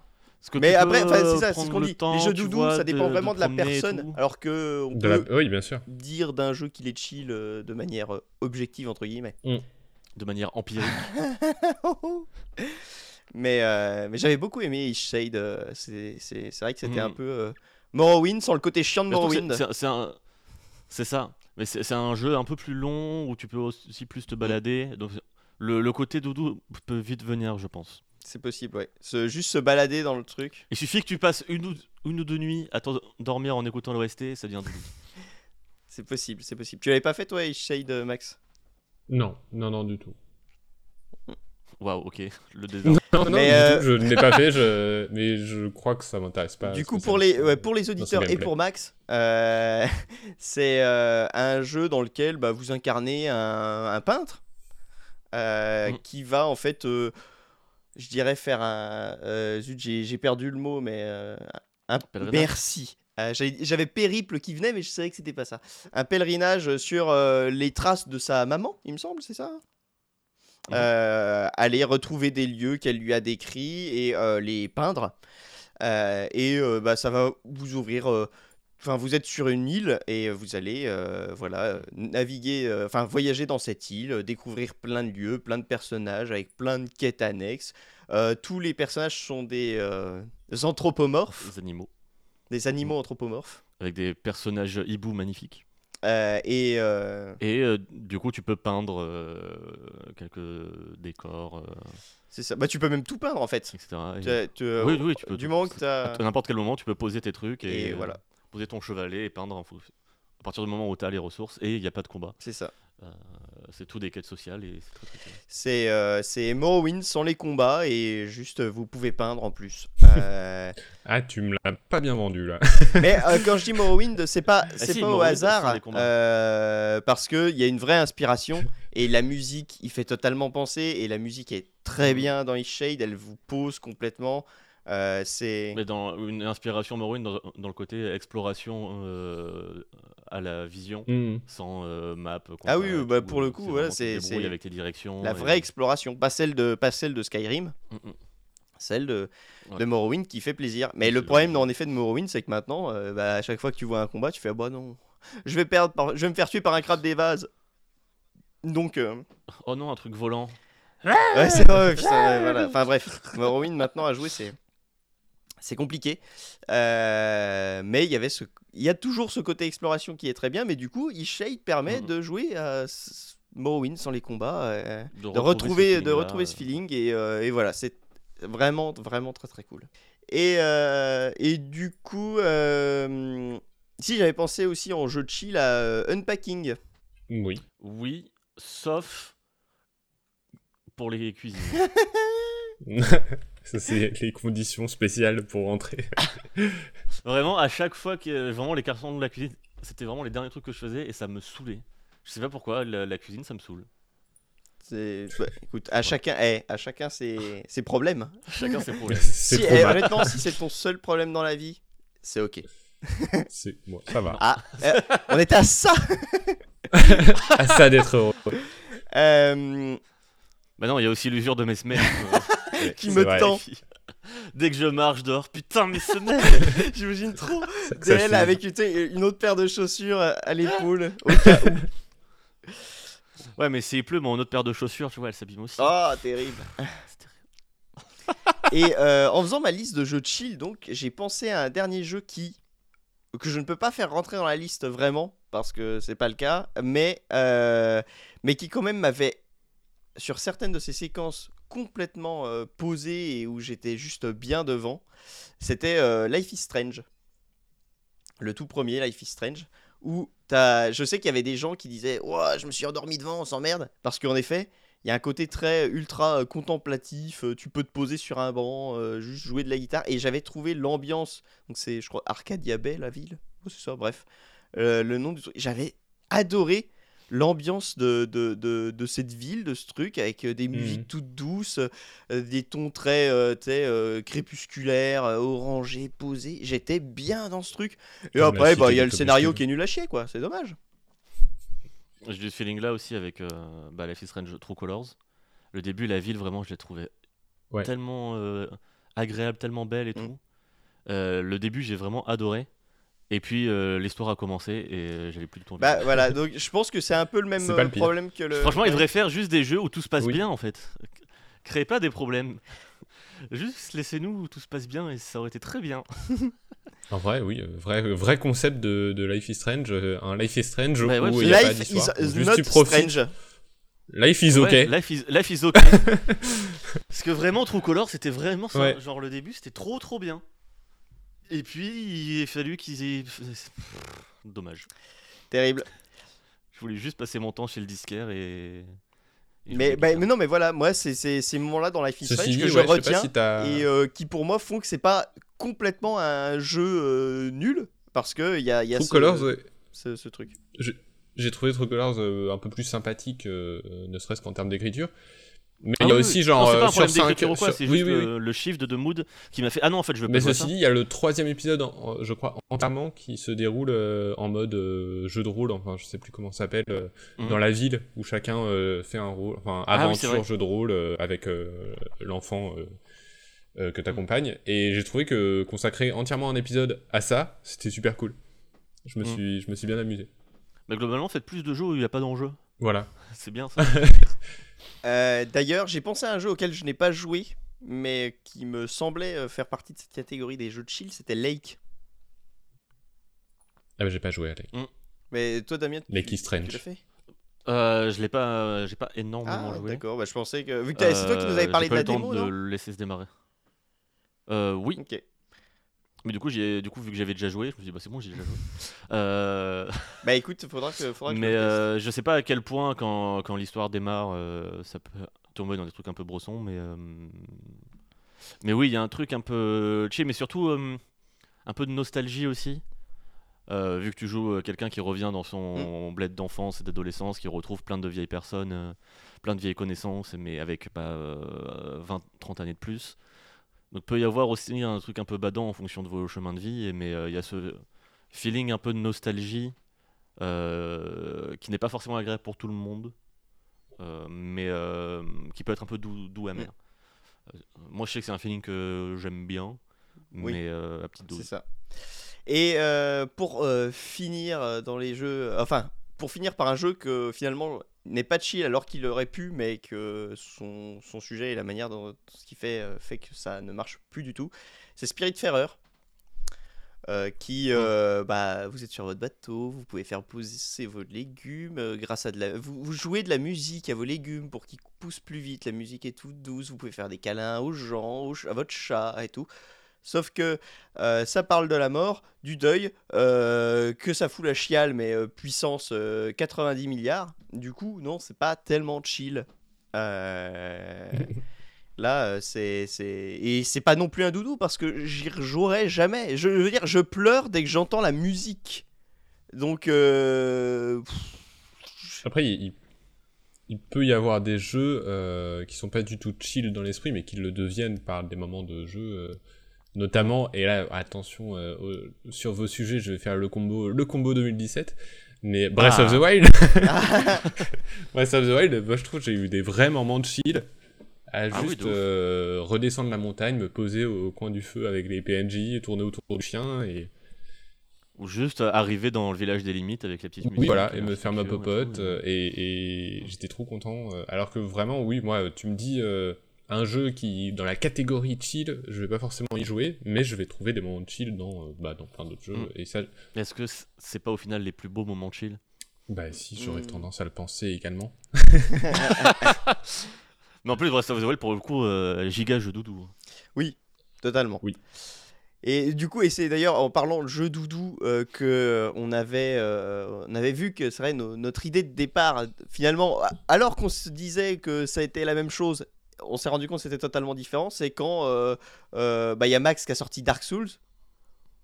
Que Mais après, c'est ça, c'est ce qu'on le dit. temps, Les jeux doudou, vois, ça dépend de- vraiment de, la personne. Alors que on de la- peut Oui, bien sûr. dire d'un jeu qu'il est chill euh, de manière euh, objective entre guillemets. De manière empirique. mais euh, mais j'avais beaucoup aimé East Shade. euh, c'est c'est- c'est vrai que c'était Mhm. un peu euh, Morrowind sans le côté chiant de Morrowind. c'est- ça. Mais c'est c'est un jeu un peu plus long où tu peux aussi plus te balader. Donc le, le côté doudou peut vite venir, je pense. C'est possible, ouais. Se- juste se balader dans le truc. Il suffit que tu passes une ou, une ou deux nuits à dormir en écoutant l'OST, ça devient doudou. C'est possible, c'est possible. Tu l'avais pas fait toi, East Shade, Max? Non, non, non, du tout. Waouh, ok. Le désert. Non, non, Mais, du euh, tout, je ne l'ai pas fait, je... mais je crois que ça m'intéresse pas. Du coup, pour les, ouais, pour les auditeurs et pour Max, euh, c'est euh, un jeu dans lequel bah, vous incarnez un, un peintre euh, Mm. qui va en fait, euh, je dirais, faire un. euh, zut, j'ai j'ai perdu le mot, mais. euh, un Pèlerinage Merci. Euh, j'avais- J'avais périple qui venait, mais je savais que c'était pas ça. Un pèlerinage sur euh, les traces de sa maman, il me semble, c'est ça? Euh, aller retrouver des lieux qu'elle lui a décrits et euh, les peindre. Euh, et bah, ça va vous ouvrir. Enfin, vous êtes sur une île et vous allez, euh, voilà, naviguer, euh, enfin, voyager dans cette île, découvrir plein de lieux, plein de personnages avec plein de quêtes annexes. Euh, tous les personnages sont des, des anthropomorphes, Les animaux. des animaux anthropomorphes. Avec des personnages hibou magnifiques. Euh, et euh, Et euh, du coup, tu peux peindre quelques décors, c'est ça. Bah, tu peux même tout peindre en fait. etc. Et- Tu- tu- Oui, oui, tu peux Du moment que À n'importe quel moment, tu peux poser tes trucs et, Et voilà. poser ton chevalet et peindre en fou- À partir du moment où tu as les ressources et il n'y a pas de combat. C'est ça. Euh, c'est tout des quêtes sociales et c'est très très cool. C'est euh, c'est Morrowind sans les combats et juste euh, vous pouvez peindre en plus. Euh, Ah, tu me l'as pas bien vendu là. mais euh, quand je dis Morrowind, c'est pas, c'est Ah si, pas au Morrowind hasard euh, parce qu'il y a une vraie inspiration et la musique il fait totalement penser et la musique est très bien dans Shade, elle vous pose complètement. Euh, c'est Mais dans une inspiration Morrowind dans, dans le côté exploration euh, à la vision, Hmm. sans euh, map. Ah oui, bah, tout, pour le coup, c'est voilà, avec directions. la et- vraie exploration, pas celle de, pas celle de Skyrim. Mm, mm. celle de, Ouais. de Morrowind qui fait plaisir. Mais le problème, vrai. en effet, de Morrowind, c'est que maintenant, euh, bah, à chaque fois que tu vois un combat, tu fais ah bah non, je vais perdre, par- je vais me faire tuer par un crabe des vases. Donc, euh, Oh non, un truc volant. ouais, c'est vrai, putain, ouais, voilà. Enfin bref, Morrowind maintenant à jouer, c'est c'est compliqué. Euh, mais il y avait ce, il y a toujours ce côté exploration qui est très bien. Mais du coup, Ishade permet Mhm. de jouer à Morrowind sans les combats. euh, De, de retrouver, ce de retrouver ce feeling et, euh, et voilà c'est vraiment vraiment très très cool et, euh, et du coup euh, si j'avais pensé aussi en jeu de chill à Unpacking Oui. Oui, sauf pour les cuisines. Ça, c'est les conditions spéciales pour rentrer. vraiment, à chaque fois que vraiment les cartons de la cuisine, c'était vraiment les derniers trucs que je faisais et ça me saoulait. Je sais pas pourquoi, la, la cuisine ça me saoule. c'est ouais, écoute à chacun eh, à chacun ses, ses problèmes Chacun ses problèmes. c'est si, eh, honnêtement si c'est ton seul problème dans la vie c'est ok C'est- bon, ça va. ah euh, on était à ça À ça d'être heureux. Euh, Bah non, il y a aussi l'usure de mes semelles. Qui c'est me vrai. tend. Dès que je marche dehors, putain, mes semelles j'imagine trop suffit. avec tu sais, une autre paire de chaussures à l'épaule au cas où. Ouais, mais s'il pleut, mon autre paire de chaussures, tu vois, elle s'abîme aussi. Oh, terrible. C'est terrible. Et euh, en faisant ma liste de jeux de chill, donc, j'ai pensé à un dernier jeu qui que je ne peux pas faire rentrer dans la liste vraiment parce que c'est pas le cas, mais euh, mais qui quand même m'avait sur certaines de ces séquences complètement euh, posé et où j'étais juste bien devant. C'était euh, Life is Strange, le tout premier Life is Strange, où je sais qu'il y avait des gens qui disaient, ouais, je me suis endormi devant, on s'emmerde, parce qu'en effet, il y a un côté très ultra euh, contemplatif, tu peux te poser sur un banc, juste jouer de la guitare, et j'avais trouvé l'ambiance, donc c'est, je crois, Arcadia Bay, la ville, Oh, c'est ça, bref, le nom du truc, j'avais adoré l'ambiance de, de, de, de cette ville, de ce truc, avec euh, des Mhm. musiques toutes douces, euh, des tons très euh, euh, crépusculaires, orangés, posés, j'étais bien dans ce truc, et Comme après, bah, il y a le scénario qui est nul à chier, quoi, c'est dommage. J'ai eu ce feeling là aussi avec euh, bah, Life is Strange True Colors. Le début, la ville, vraiment, je l'ai trouvé Ouais. tellement euh, agréable, tellement belle et Mm. tout. Euh, le début, j'ai vraiment adoré. Et puis euh, l'histoire a commencé et euh, j'avais plus tout envie. Bah voilà, donc je pense que c'est un peu le même pas euh, le problème que le. Franchement, il devrait faire juste des jeux où tout se passe Oui. bien en fait. Créez pas des problèmes. Juste laissez-nous où tout se passe bien et ça aurait été très bien. En vrai, oui, vrai, vrai concept de, de Life is Strange. Un Life is Strange Bah ouais, où il n'y a pas Life d'histoire. is Juste not tu profites. strange. Life is Ouais, ok. life, is, life is ok. Parce que vraiment, True Color, c'était vraiment ça. Ouais. Genre le début, c'était trop trop bien. Et puis, il a fallu qu'ils aient. Dommage. Terrible. Je voulais juste passer mon temps chez le disquaire et. et Mais, jouer bah, mais non, mais voilà, moi, c'est ces moments-là dans Life is Strange que je ouais, sais pas retiens si et euh, qui pour moi font que c'est pas complètement un jeu euh, nul parce que il y a, y a True ce, Colors, ouais. ce, ce truc. j'ai trouvé True Colors euh, un peu plus sympathique, euh, ne serait-ce qu'en termes d'écriture. Mais Ah il y a oui, aussi genre Non, c'est pas euh, un sur problème 5 d'écriture ou quoi, c'est oui, juste oui, oui. le, le shift de mood qui m'a fait Ah non, en fait, je veux pas Mais ceci ça. dit, il y a le troisième épisode, en- je crois, entièrement qui se déroule euh, en mode euh, jeu de rôle, enfin je sais plus comment ça s'appelle, euh, Mhm. dans la ville où chacun euh, fait un rôle, enfin Ah aventure, jeu de rôle euh, avec euh, l'enfant euh, euh, que t'accompagnes. Et j'ai trouvé que consacrer entièrement un épisode à ça, c'était super cool. Je me, Mhm. suis, je me suis bien amusé. Mais globalement, faites plus de jeux où il n'y a pas d'enjeu. Voilà. C'est bien ça. Euh, D'ailleurs, j'ai pensé à un jeu auquel je n'ai pas joué, mais qui me semblait euh, faire partie de cette catégorie des jeux de chill, c'était Lake. Ah bah j'ai pas joué à Lake. Mais toi, Damien, tu, Lake is tu Strange. l'as fait? Euh, je l'ai pas, j'ai pas énormément Ah, joué. d'accord. Bah, je pensais que vu que c'est toi qui nous avais parlé de pas la eu le temps démo, de non? le laisser se démarrer. Euh, oui, Ok. Mais du coup, j'ai, du coup, vu que j'avais déjà joué, je me suis dit bah c'est bon, j'ai déjà joué. Euh, Bah écoute, faudra que, faudra que mais je euh, je sais pas à quel point quand, quand l'histoire démarre, euh, ça peut tomber dans des trucs un peu brossons, mais euh, mais oui, il y a un truc un peu chill, mais surtout euh, un peu de nostalgie aussi. Euh, vu que tu joues euh, quelqu'un qui revient dans son Mm. bled d'enfance et d'adolescence, qui retrouve plein de vieilles personnes, euh, plein de vieilles connaissances, mais avec bah, euh, 20-30 années de plus. Donc peut y avoir aussi un truc un peu badant en fonction de vos chemins de vie, mais euh, il y a ce feeling un peu de nostalgie euh, qui n'est pas forcément agréable pour tout le monde, euh, mais qui peut être un peu doux, doux amer. Euh, moi je sais que c'est un feeling que j'aime bien, Oui. mais à petite C'est dose. ça. Et pour finir dans les jeux, enfin, pour finir par un jeu que finalement n'est pas chill alors qu'il aurait pu, mais que son, son sujet et la manière dont ce qu'il fait euh, fait que ça ne marche plus du tout, c'est Spiritfarer. Euh, qui, euh, bah, vous êtes sur votre bateau, vous pouvez faire pousser vos légumes euh, grâce à de la, vous, vous jouez de la musique à vos légumes pour qu'ils poussent plus vite. La musique est toute douce, vous pouvez faire des câlins aux gens, aux à votre chat et tout. Sauf que euh, ça parle de la mort, du deuil, euh, que ça fout la chiale, mais euh, puissance euh, 90 milliards. Du coup, non, c'est pas tellement chill. Là, c'est. Et c'est pas non plus un doudou, parce que j'y rejouerai jamais. Je veux dire, je pleure dès que j'entends la musique. Donc... Après, il, peut y avoir des jeux euh, qui sont pas du tout chill dans l'esprit, mais qui le deviennent par des moments de jeu, notamment. Et là, attention euh, sur vos sujets, je vais faire le combo, le combo 2017. Mais Breath Ah. of the Wild, Breath of the Wild, moi je trouve que j'ai eu des vrais moments de chill à Ah juste euh, redescendre la montagne, me poser au coin du feu avec les PNJ, tourner autour du chien et Ou juste euh, arriver dans le village des limites avec la petite musique. Oui, voilà, et me faire ma et popote, et, et j'étais trop content. Alors que vraiment, oui, moi, tu me dis euh, un jeu qui, dans la catégorie chill, je vais pas forcément y jouer, mais je vais trouver des moments de chill dans, euh, bah, dans plein d'autres jeux. Mm. Et ça, Est-ce que c'est pas au final les plus beaux moments de chill? Bah si, j'aurais Mm. tendance à le penser également. Mais en plus, Breath of the Wild, pour le coup, euh, giga jeu doudou. Totalement. Oui. Et du coup, et c'est d'ailleurs en parlant de jeu doudou euh, que euh, on avait, euh, on avait vu que c'est vrai no- notre idée de départ finalement, alors qu'on se disait que ça a été la même chose, on s'est rendu compte que c'était totalement différent. C'est quand euh, euh, bah, il y a Max qui a sorti Dark Souls.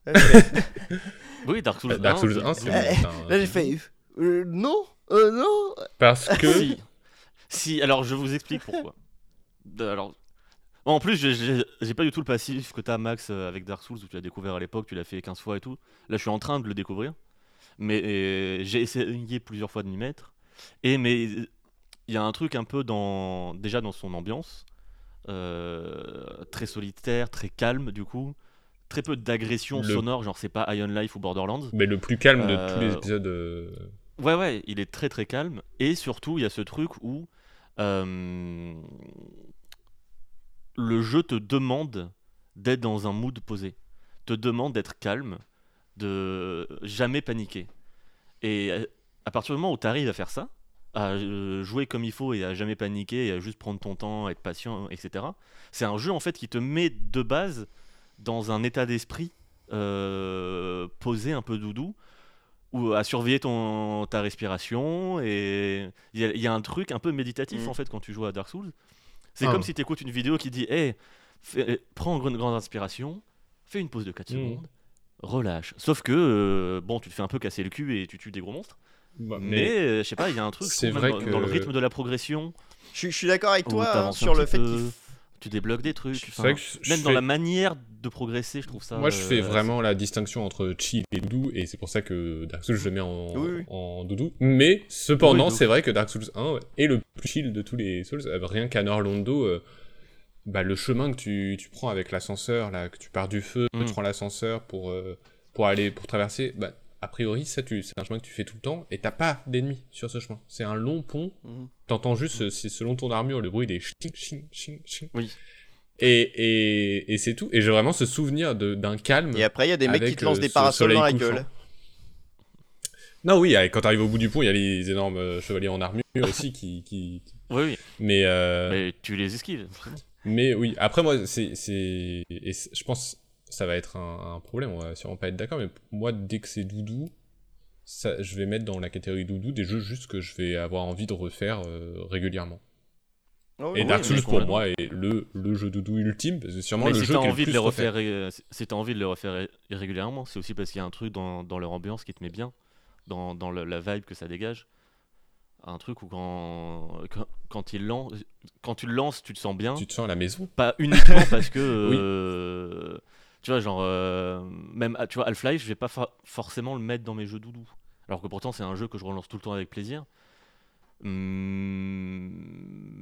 Fait- Oui, Dark Souls 1. Dark Souls 1, c'est- c'est Eh, un- là, j'ai fait euh, non, euh, non. Parce que. Si. si, alors je vous explique pourquoi. Alors, en plus, j'ai- pas du tout le passif que t'as, Max, euh, avec Dark Souls, où tu l'as découvert à l'époque, tu l'as fait 15 fois et tout. Là, je suis en train de le découvrir. Mais euh, j'ai essayé plusieurs fois de m'y mettre. Et mais il y a un truc un peu dans déjà dans son ambiance, euh, très solitaire, très calme du coup, très peu d'agression Le- sonore, genre c'est pas Iron Life ou Borderlands. Mais le plus calme de tous les Euh, épisodes. euh, Ouais, ouais, il est très très calme. Et surtout, il y a ce truc où euh, le jeu te demande d'être dans un mood posé, te demande d'être calme, de jamais paniquer. Et à partir du moment où tu arrives à faire ça, à euh, jouer comme il faut et à jamais paniquer, et à juste prendre ton temps, être patient, etc., c'est un jeu en fait qui te met de base dans un état d'esprit euh, posé, un peu doudou, ou à surveiller ton, ta respiration. Et il y, a- il y a un truc un peu méditatif Mhm. en fait quand tu joues à Dark Souls. C'est Ah. comme si tu écoutes une vidéo qui dit Hey, fais- prends une grande inspiration, fais une pause de 4 Mhm. secondes, relâche. Sauf que, euh, bon, tu te fais un peu casser le cul et tu tues des gros monstres. Bah, Mais, euh, je sais pas, il y a un truc je vrai dans, dans le que- rythme de la progression. Je suis d'accord avec toi hein, sur le fait qu'il. Tu débloques des trucs. C'est enfin, vrai que je- je même dans fais- la manière de progresser, je trouve ça. Moi, je fais euh, vraiment la distinction entre chill et doudou, et c'est pour ça que Dark Souls, je le mets en, Oui, oui. en doudou. Mais, cependant, Oui, c'est vrai que Dark Souls 1 est le plus chill de tous les Souls. Euh, Rien qu'à Norlondo, euh, bah, le chemin que tu, tu prends avec l'ascenseur, là, que tu pars du feu, Mm. tu prends l'ascenseur pour, euh, pour aller, pour traverser, bah, a priori, ça, tu, c'est un chemin que tu fais tout le temps, et t'as pas d'ennemis sur ce chemin. C'est un long pont, Mhm. t'entends juste, c'est selon ton armure, le bruit des ching, ching, ching, ching. Oui. Et, et, et c'est tout. Et j'ai vraiment ce souvenir de- d'un calme. Et après, il y a des mecs qui te lancent euh, des parasols dans la couchant. gueule. Non, oui, quand t'arrives au bout du pont, il y a les énormes euh, chevaliers en armure aussi qui. qui... Oui, oui. Mais, euh, Mais tu les esquives. mais oui, après, moi, c'est. c'est- et c'est- Je pense ça va être un, un problème, on va sûrement pas être d'accord, mais moi, dès que c'est doudou, ça, je vais mettre dans la catégorie doudou des jeux juste que je vais avoir envie de refaire euh, régulièrement. Oh, Et oui, Dark Souls, pour moi, est le, le jeu doudou ultime, parce que sûrement Mais le si jeu le envie de les refait. refaire, euh, si t'as envie de les refaire ré- régulièrement, c'est aussi parce qu'il y a un truc dans, dans leur ambiance qui te met bien, dans, dans le- la vibe que ça dégage. Un truc où quand, quand, quand, il lance, quand tu le lances, tu te sens bien. Tu te sens à la maison Pas uniquement parce que. Oui. euh, tu vois, genre. euh, même, ah, tu vois, Half-Life, je vais pas forcément le mettre dans mes jeux doudou. Alors que pourtant, c'est un jeu que je relance tout le temps avec plaisir. Hum,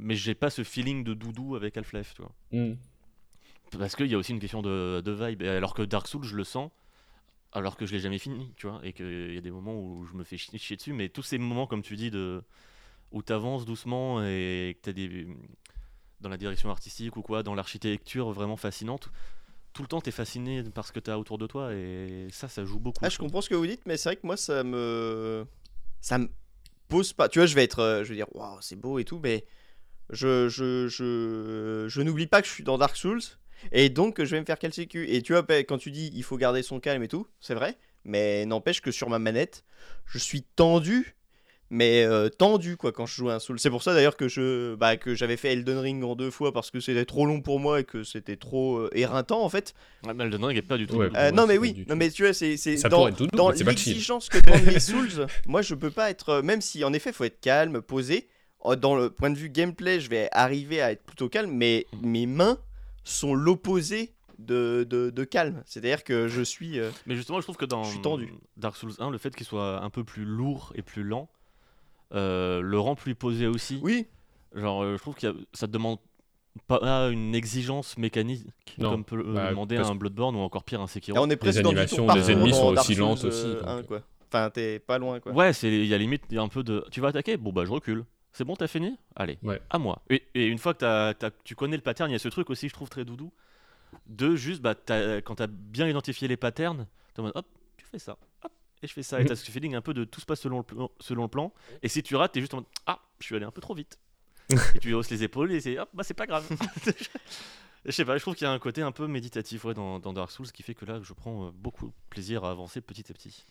mais j'ai pas ce feeling de doudou avec Half-Life, tu vois. Hmm. Parce qu'il y a aussi une question de, de vibe. Alors que Dark Souls, je le sens, alors que je l'ai jamais fini, tu vois. Et qu'il y a des moments où je me fais chier, chier dessus. Mais tous ces moments, comme tu dis, de, où tu avances doucement et que tu as des. dans la direction artistique ou quoi, dans l'architecture vraiment fascinante, tout le temps tu es fasciné par ce que tu as autour de toi. Et ça, ça joue beaucoup. Ah, je comprends ce que vous dites, mais c'est vrai que moi, ça me. Ça me pose pas. Tu vois, je vais être. euh, Je vais dire, waouh, c'est beau et tout, mais. Je, je, je, je n'oublie pas que je suis dans Dark Souls. Et donc, je vais me faire quel sécu. Et tu vois, bah, quand tu dis il faut garder son calme et tout, c'est vrai. Mais n'empêche que sur ma manette, je suis tendu. Mais euh, tendu, quoi, quand je joue à un Soul. C'est pour ça d'ailleurs que je bah, que j'avais fait Elden Ring en deux fois parce que c'était trop long pour moi et que c'était trop euh, éreintant en fait. Ouais, mais Elden Ring est pas du tout. Ouais. Euh, non mais oui, non mais tu vois c'est c'est Ça dans, dans l'exigence que demandent les Souls. moi je peux pas être euh, même si en effet faut être calme, posé. Dans le point de vue gameplay, je vais arriver à être plutôt calme, mais mes mains sont l'opposé de, de, de calme. C'est-à-dire que je suis euh, Mais justement, je trouve que dans Je suis tendu. Dark Souls 1, le fait qu'il soit un peu plus lourd et plus lent le rend plus posé aussi. oui, Genre, euh, je trouve que ça te demande pas une exigence mécanique Non. comme peut le Bah, demander parce- un Bloodborne ou encore pire un Sekiro. et on est presque dans du animations des ennemis sont aussi lentes euh, aussi, donc, 1, euh. quoi. Enfin, t'es pas loin quoi. Ouais, c'est il y a limite il y a un peu de tu vas attaquer Bon bah je recule. C'est bon, t'as fini? Allez, Ouais. à moi. Et, et une fois que t'as- t'as- tu connais le pattern, il y a ce truc aussi, je trouve très doudou, de juste, bah, quand t'as bien identifié les patterns, t'es en mode, hop, tu fais ça, hop, et je fais ça. Et Mhm. t'as ce feeling un peu de tout se passe selon le, plan- selon le plan. Et si tu rates, t'es juste en mode, ah, je suis allé un peu trop vite. et tu hausses les épaules et c'est, hop, bah c'est pas grave. Je sais pas, je trouve qu'il y a un côté un peu méditatif ouais, dans, dans Dark Souls qui fait que là, je prends euh, beaucoup de plaisir à avancer petit à petit.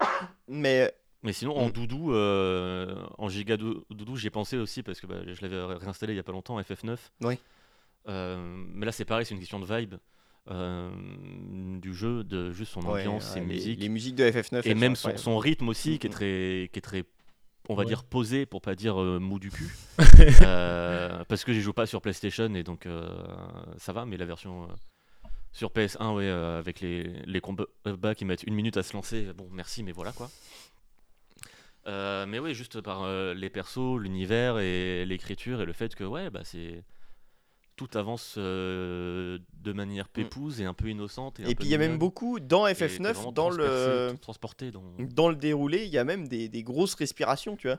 Mais Mais sinon, en Mm. doudou, euh, en giga dou- doudou, j'y ai pensé aussi parce que bah, je l'avais ré- réinstallé il y a pas longtemps, FF9. Oui. Euh, mais là, c'est pareil, c'est une question de vibe euh, du jeu, de juste son ouais, ambiance, ouais, ses les, musiques. les musiques de FF9 et même son, son rythme aussi, qui est Mhm. très, qui est très on va Ouais. dire posé pour pas dire euh, mou du cul. Euh, parce que j'y joue pas sur PlayStation et donc euh, ça va, mais la version sur PS1, ouais, avec les, les combats qui mettent une minute à se lancer, bon merci, mais voilà quoi. Mais oui, juste par les persos, l'univers et l'écriture et le fait que ouais, bah c'est tout avance euh, de manière pépouse et un peu innocente. Et, puis il y a même beaucoup dans Et t'es FF9, vraiment dans le transporté dans. dans le déroulé, il y a même des, des grosses respirations, tu vois.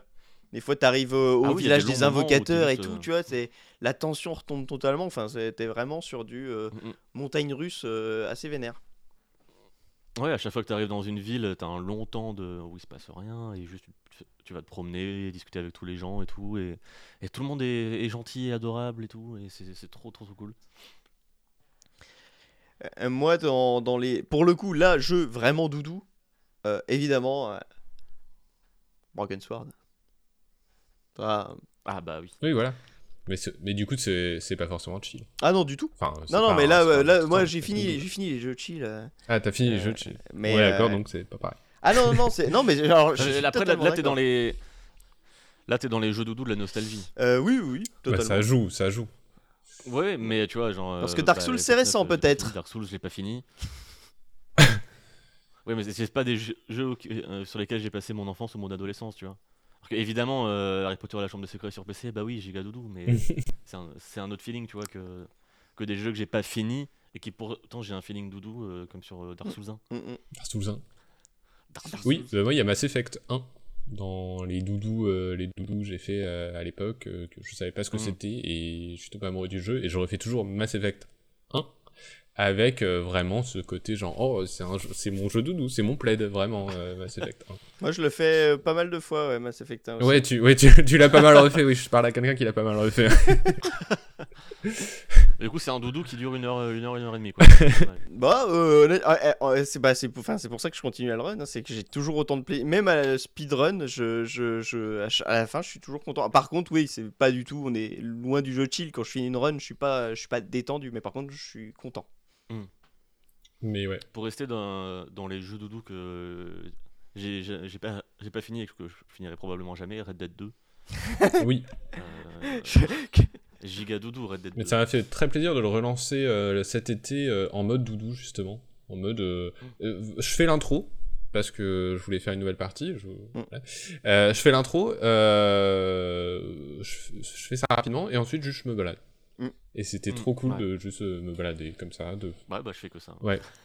Des fois, tu arrives au Ah oui, village des invocateurs et tout, euh, tu vois. C'est la tension retombe totalement. Enfin, c'était vraiment sur du euh, Mm, mm. montagne russe euh, assez vénère. Ouais, à chaque fois que tu arrives dans une ville, tu as un long temps de... où il se passe rien et juste tu- vas te promener, discuter avec tous les gens et tout. Et, et tout le monde est, est gentil et adorable et tout. Et c'est c'est trop, trop, trop cool. Euh, moi, dans, dans les, pour le coup, là, jeu vraiment doudou. euh, évidemment, euh, Broken Sword. Ah, Ah bah oui. Oui, voilà. Mais, du coup, c'est pas forcément chill. ah non, du tout. Enfin, Non, non, mais là, euh, là moi, j'ai fini, fini les jeux chill. euh, Ah, t'as fini les euh, jeux de chill. mais, ouais, d'accord, donc c'est pas pareil. Ah non, non, non, c'est non mais genre Après, là, t'es dans les. Là, t'es dans les jeux doudou de la nostalgie. Euh, oui, oui, Bah, totalement. ça joue, ça joue. Ouais, mais tu vois, genre. Parce que Dark bah, Souls, c'est FF9, récent, peut-être. Dark Souls, je l'ai pas fini. ouais, mais c'est- pas des jeux, sur lesquels j'ai passé mon enfance ou mon adolescence, tu vois. Parce que, évidemment, euh, Harry Potter et la chambre des secrets sur PC, bah oui, giga doudou, mais c'est un, autre feeling, tu vois, que, que des jeux que j'ai pas fini et qui pourtant j'ai un feeling doudou, euh, comme sur euh, Dark Souls 1. Mm, mm. Dark Souls 1. Dark Souls. Oui, bah, moi il y a Mass Effect 1 dans les doudous, euh, les doudous que j'ai fait euh, à l'époque, euh, que je savais pas ce que c'était et je suis tombé amoureux du jeu et je refais toujours Mass Effect 1 avec euh, vraiment ce côté genre oh c'est un jeu- c'est mon jeu doudou, c'est mon plaid vraiment euh, Mass Effect 1. Moi, je le fais euh, pas mal de fois, ouais, Mass Effect 1 aussi. Ouais, tu, ouais, tu, tu l'as pas mal refait, oui, je parle à quelqu'un qui l'a pas mal refait. Du coup, c'est un doudou qui dure une heure, euh, une heure, une heure et demie, quoi. Ouais. Bah, euh, c'est bah, pour, ça que je continue à le run. hein, c'est que j'ai toujours autant de plaisir. Même à la speedrun, je, je, je, à, la fin, je suis toujours content. Par contre, oui, c'est pas du tout. On est loin du jeu chill. Quand je finis une run, je suis pas, je suis pas détendu. Mais par contre, je suis content. Mais ouais. Pour rester dans, dans les jeux doudou que j'ai pas, j'ai pas fini et que je finirai probablement jamais, Red Dead 2. Oui, Euh, giga doudou, Red Dead 2. mais ça m'a fait très plaisir de le relancer euh, cet été euh, en mode doudou justement. En mode. je fais l'intro. Parce que je voulais faire une nouvelle partie. Je, voilà. Je fais l'intro, je, je fais ça rapidement et ensuite juste je me balade. Mm. Et c'était Mm, trop cool ouais. de juste euh, me balader comme ça. De... Ouais, bah je fais que ça.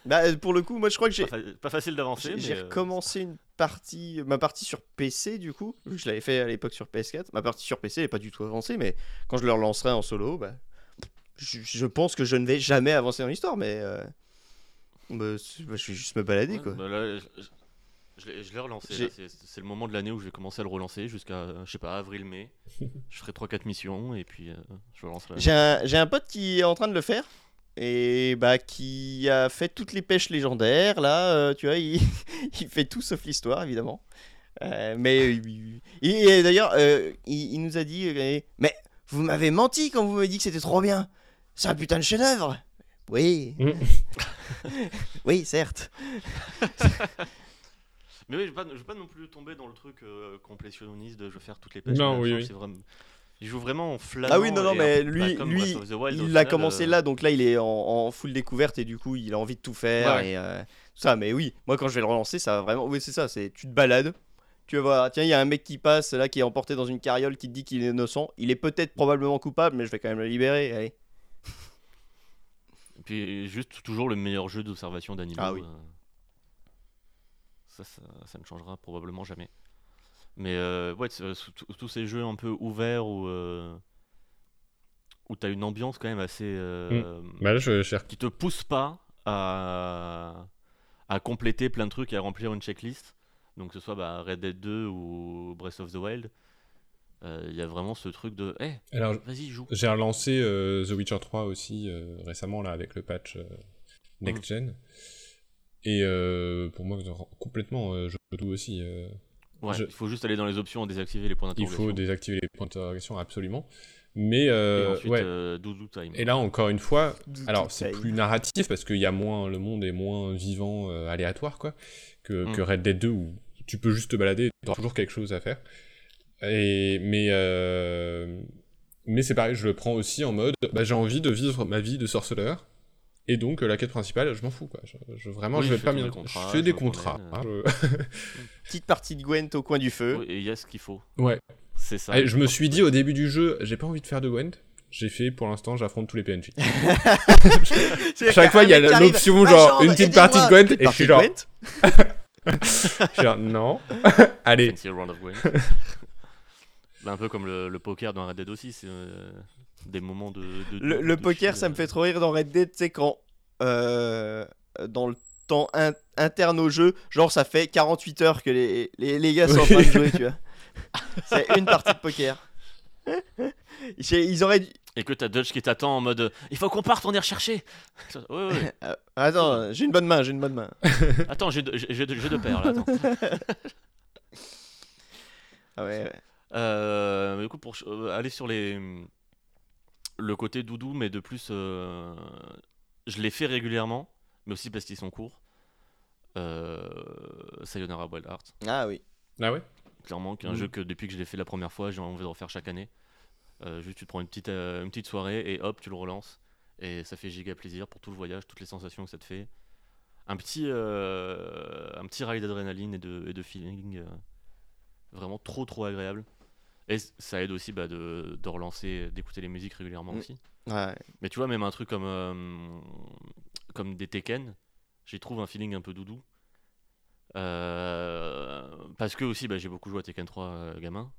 Bah, euh, pour le coup, moi, je crois que j'ai, Pas, fa- pas facile d'avancer. j'ai mais, j'ai euh, recommencé une partie, ma partie sur PC du coup. Je l'avais fait à l'époque sur PS4. Ma partie sur PC est pas du tout avancée, mais quand je le relancerai en solo, bah, je, je pense que je ne vais jamais avancer dans l'histoire, mais. euh, bah, bah, je vais juste me balader ouais, quoi. bah là, je- je- je l'ai- relancé. C'est le moment de l'année où je vais commencer à le relancer jusqu'à, euh, je sais pas, avril-mai. je ferai 3-4 missions et puis euh, je relancerai. J'ai un, j'ai un pote qui est en train de le faire et bah qui a fait toutes les pêches légendaires là, euh, tu vois, il, il fait tout sauf l'histoire évidemment. Euh, mais il- il- et d'ailleurs, euh, il, il nous a dit, euh, mais vous m'avez menti quand vous m'avez dit que c'était trop bien. C'est un putain de chef-d'œuvre. Oui. Mm. oui, certes. Mais oui, je vais je vais pas non plus tomber dans le truc euh, complétionniste de je vais faire toutes les pêches. Non, oui, oui. Vraiment... Il joue vraiment en flamand. Ah oui, non, non, mais lui, lui Wild, il a final, commencé euh, là, donc là, il est en, en full découverte et du coup, il a envie de tout faire Ouais. et euh, tout ça. Mais oui, moi, quand je vais le relancer, ça va vraiment. Oui, c'est ça, c'est tu te balades. Tu vas voir, tiens, il y a un mec qui passe là, qui est emporté dans une carriole, qui te dit qu'il est innocent. Il est peut-être probablement coupable, mais je vais quand même le libérer. Allez. Et puis juste toujours le meilleur jeu d'observation d'animaux. Ah oui. euh, Ça, ça, ça ne changera probablement jamais. Mais euh, ouais, tous ces jeux un peu ouverts où, euh, où tu as une ambiance quand même assez. euh, Bah là, je cherche. qui te pousse pas à, à compléter plein de trucs et à remplir une checklist. Donc que ce soit bah, Red Dead 2 ou Breath of the Wild. euh, Il y a vraiment ce truc de. Alors, vas-y, joue. J'ai relancé The Witcher 3 aussi récemment là avec le patch euh, Next Gen. Et euh, pour moi, complètement, euh, je joue aussi. euh, Ouais, je- Il faut juste aller dans les options, désactiver les points il d'interrogation. faut désactiver les points d'interrogation absolument. Mais Et ensuite, ouais. euh, Doudou Time. Et là encore une fois, Doudou alors c'est plus narratif parce qu'il y a moins, le monde est moins vivant, euh, aléatoire quoi, que, Mm. que Red Dead 2 où tu peux juste te balader, tu toujours quelque chose à faire. Et mais euh, mais c'est pareil, je le prends aussi en mode, bah, j'ai envie de vivre ma vie de sorceleur. Et donc euh, la quête principale, je m'en fous quoi. Je, je- vraiment, Oui, je vais pas contrats, Je fais je des contrats. hein, Petite partie de Gwent au coin du feu. Oui, et il y a ce qu'il faut. ouais. C'est ça. Allez, je me suis dit au début du jeu, j'ai pas envie de faire de Gwent. J'ai fait pour l'instant, j'affronte tous les PNJ. Chaque fois, il y a l'option, genre, une petite partie de Gwent, et je suis de genre- Gwent. Je suis genre, non. Allez. Bah, un peu comme le, le poker dans Red Dead aussi, c'est euh, des moments de. de- Le, de- le de poker, chill, ça me euh. fait trop rire dans Red Dead, tu sais, quand euh, dans le temps in- interne au jeu, genre ça fait 48 heures que les, les, les gars sont en train de jouer, tu vois. C'est une partie de poker. Ils auraient dû... Et que t'as Dutch qui t'attend en mode euh, Il faut qu'on parte, on est recherché Ouais, ouais. Euh, attends, j'ai une bonne main, j'ai une bonne main. Attends, j'ai deux, deux paires là, attends. Ah ouais, ouais. Euh, du coup, pour aller sur les le côté doudou, mais de plus, euh, je les fais régulièrement, mais aussi parce qu'ils sont courts. Euh, Sayonara Wild Hearts, Ah oui. Ah ouais? Clairement, qu'un Mm. jeu que depuis que je l'ai fait la première fois, j'ai envie de refaire chaque année. Euh, juste, tu te prends une petite, euh, une petite soirée et hop, tu le relances. Et ça fait giga plaisir pour tout le voyage, toutes les sensations que ça te fait. Un petit, euh, un petit rail d'adrénaline et de, et de feeling euh, vraiment trop trop agréable. Et ça aide aussi bah, de, de relancer, d'écouter les musiques régulièrement Mm. aussi. Ouais. Mais tu vois, même un truc comme, euh, comme des Tekken, j'y trouve un feeling un peu doudou. Euh, parce que aussi, bah, j'ai beaucoup joué à Tekken 3 euh, gamin.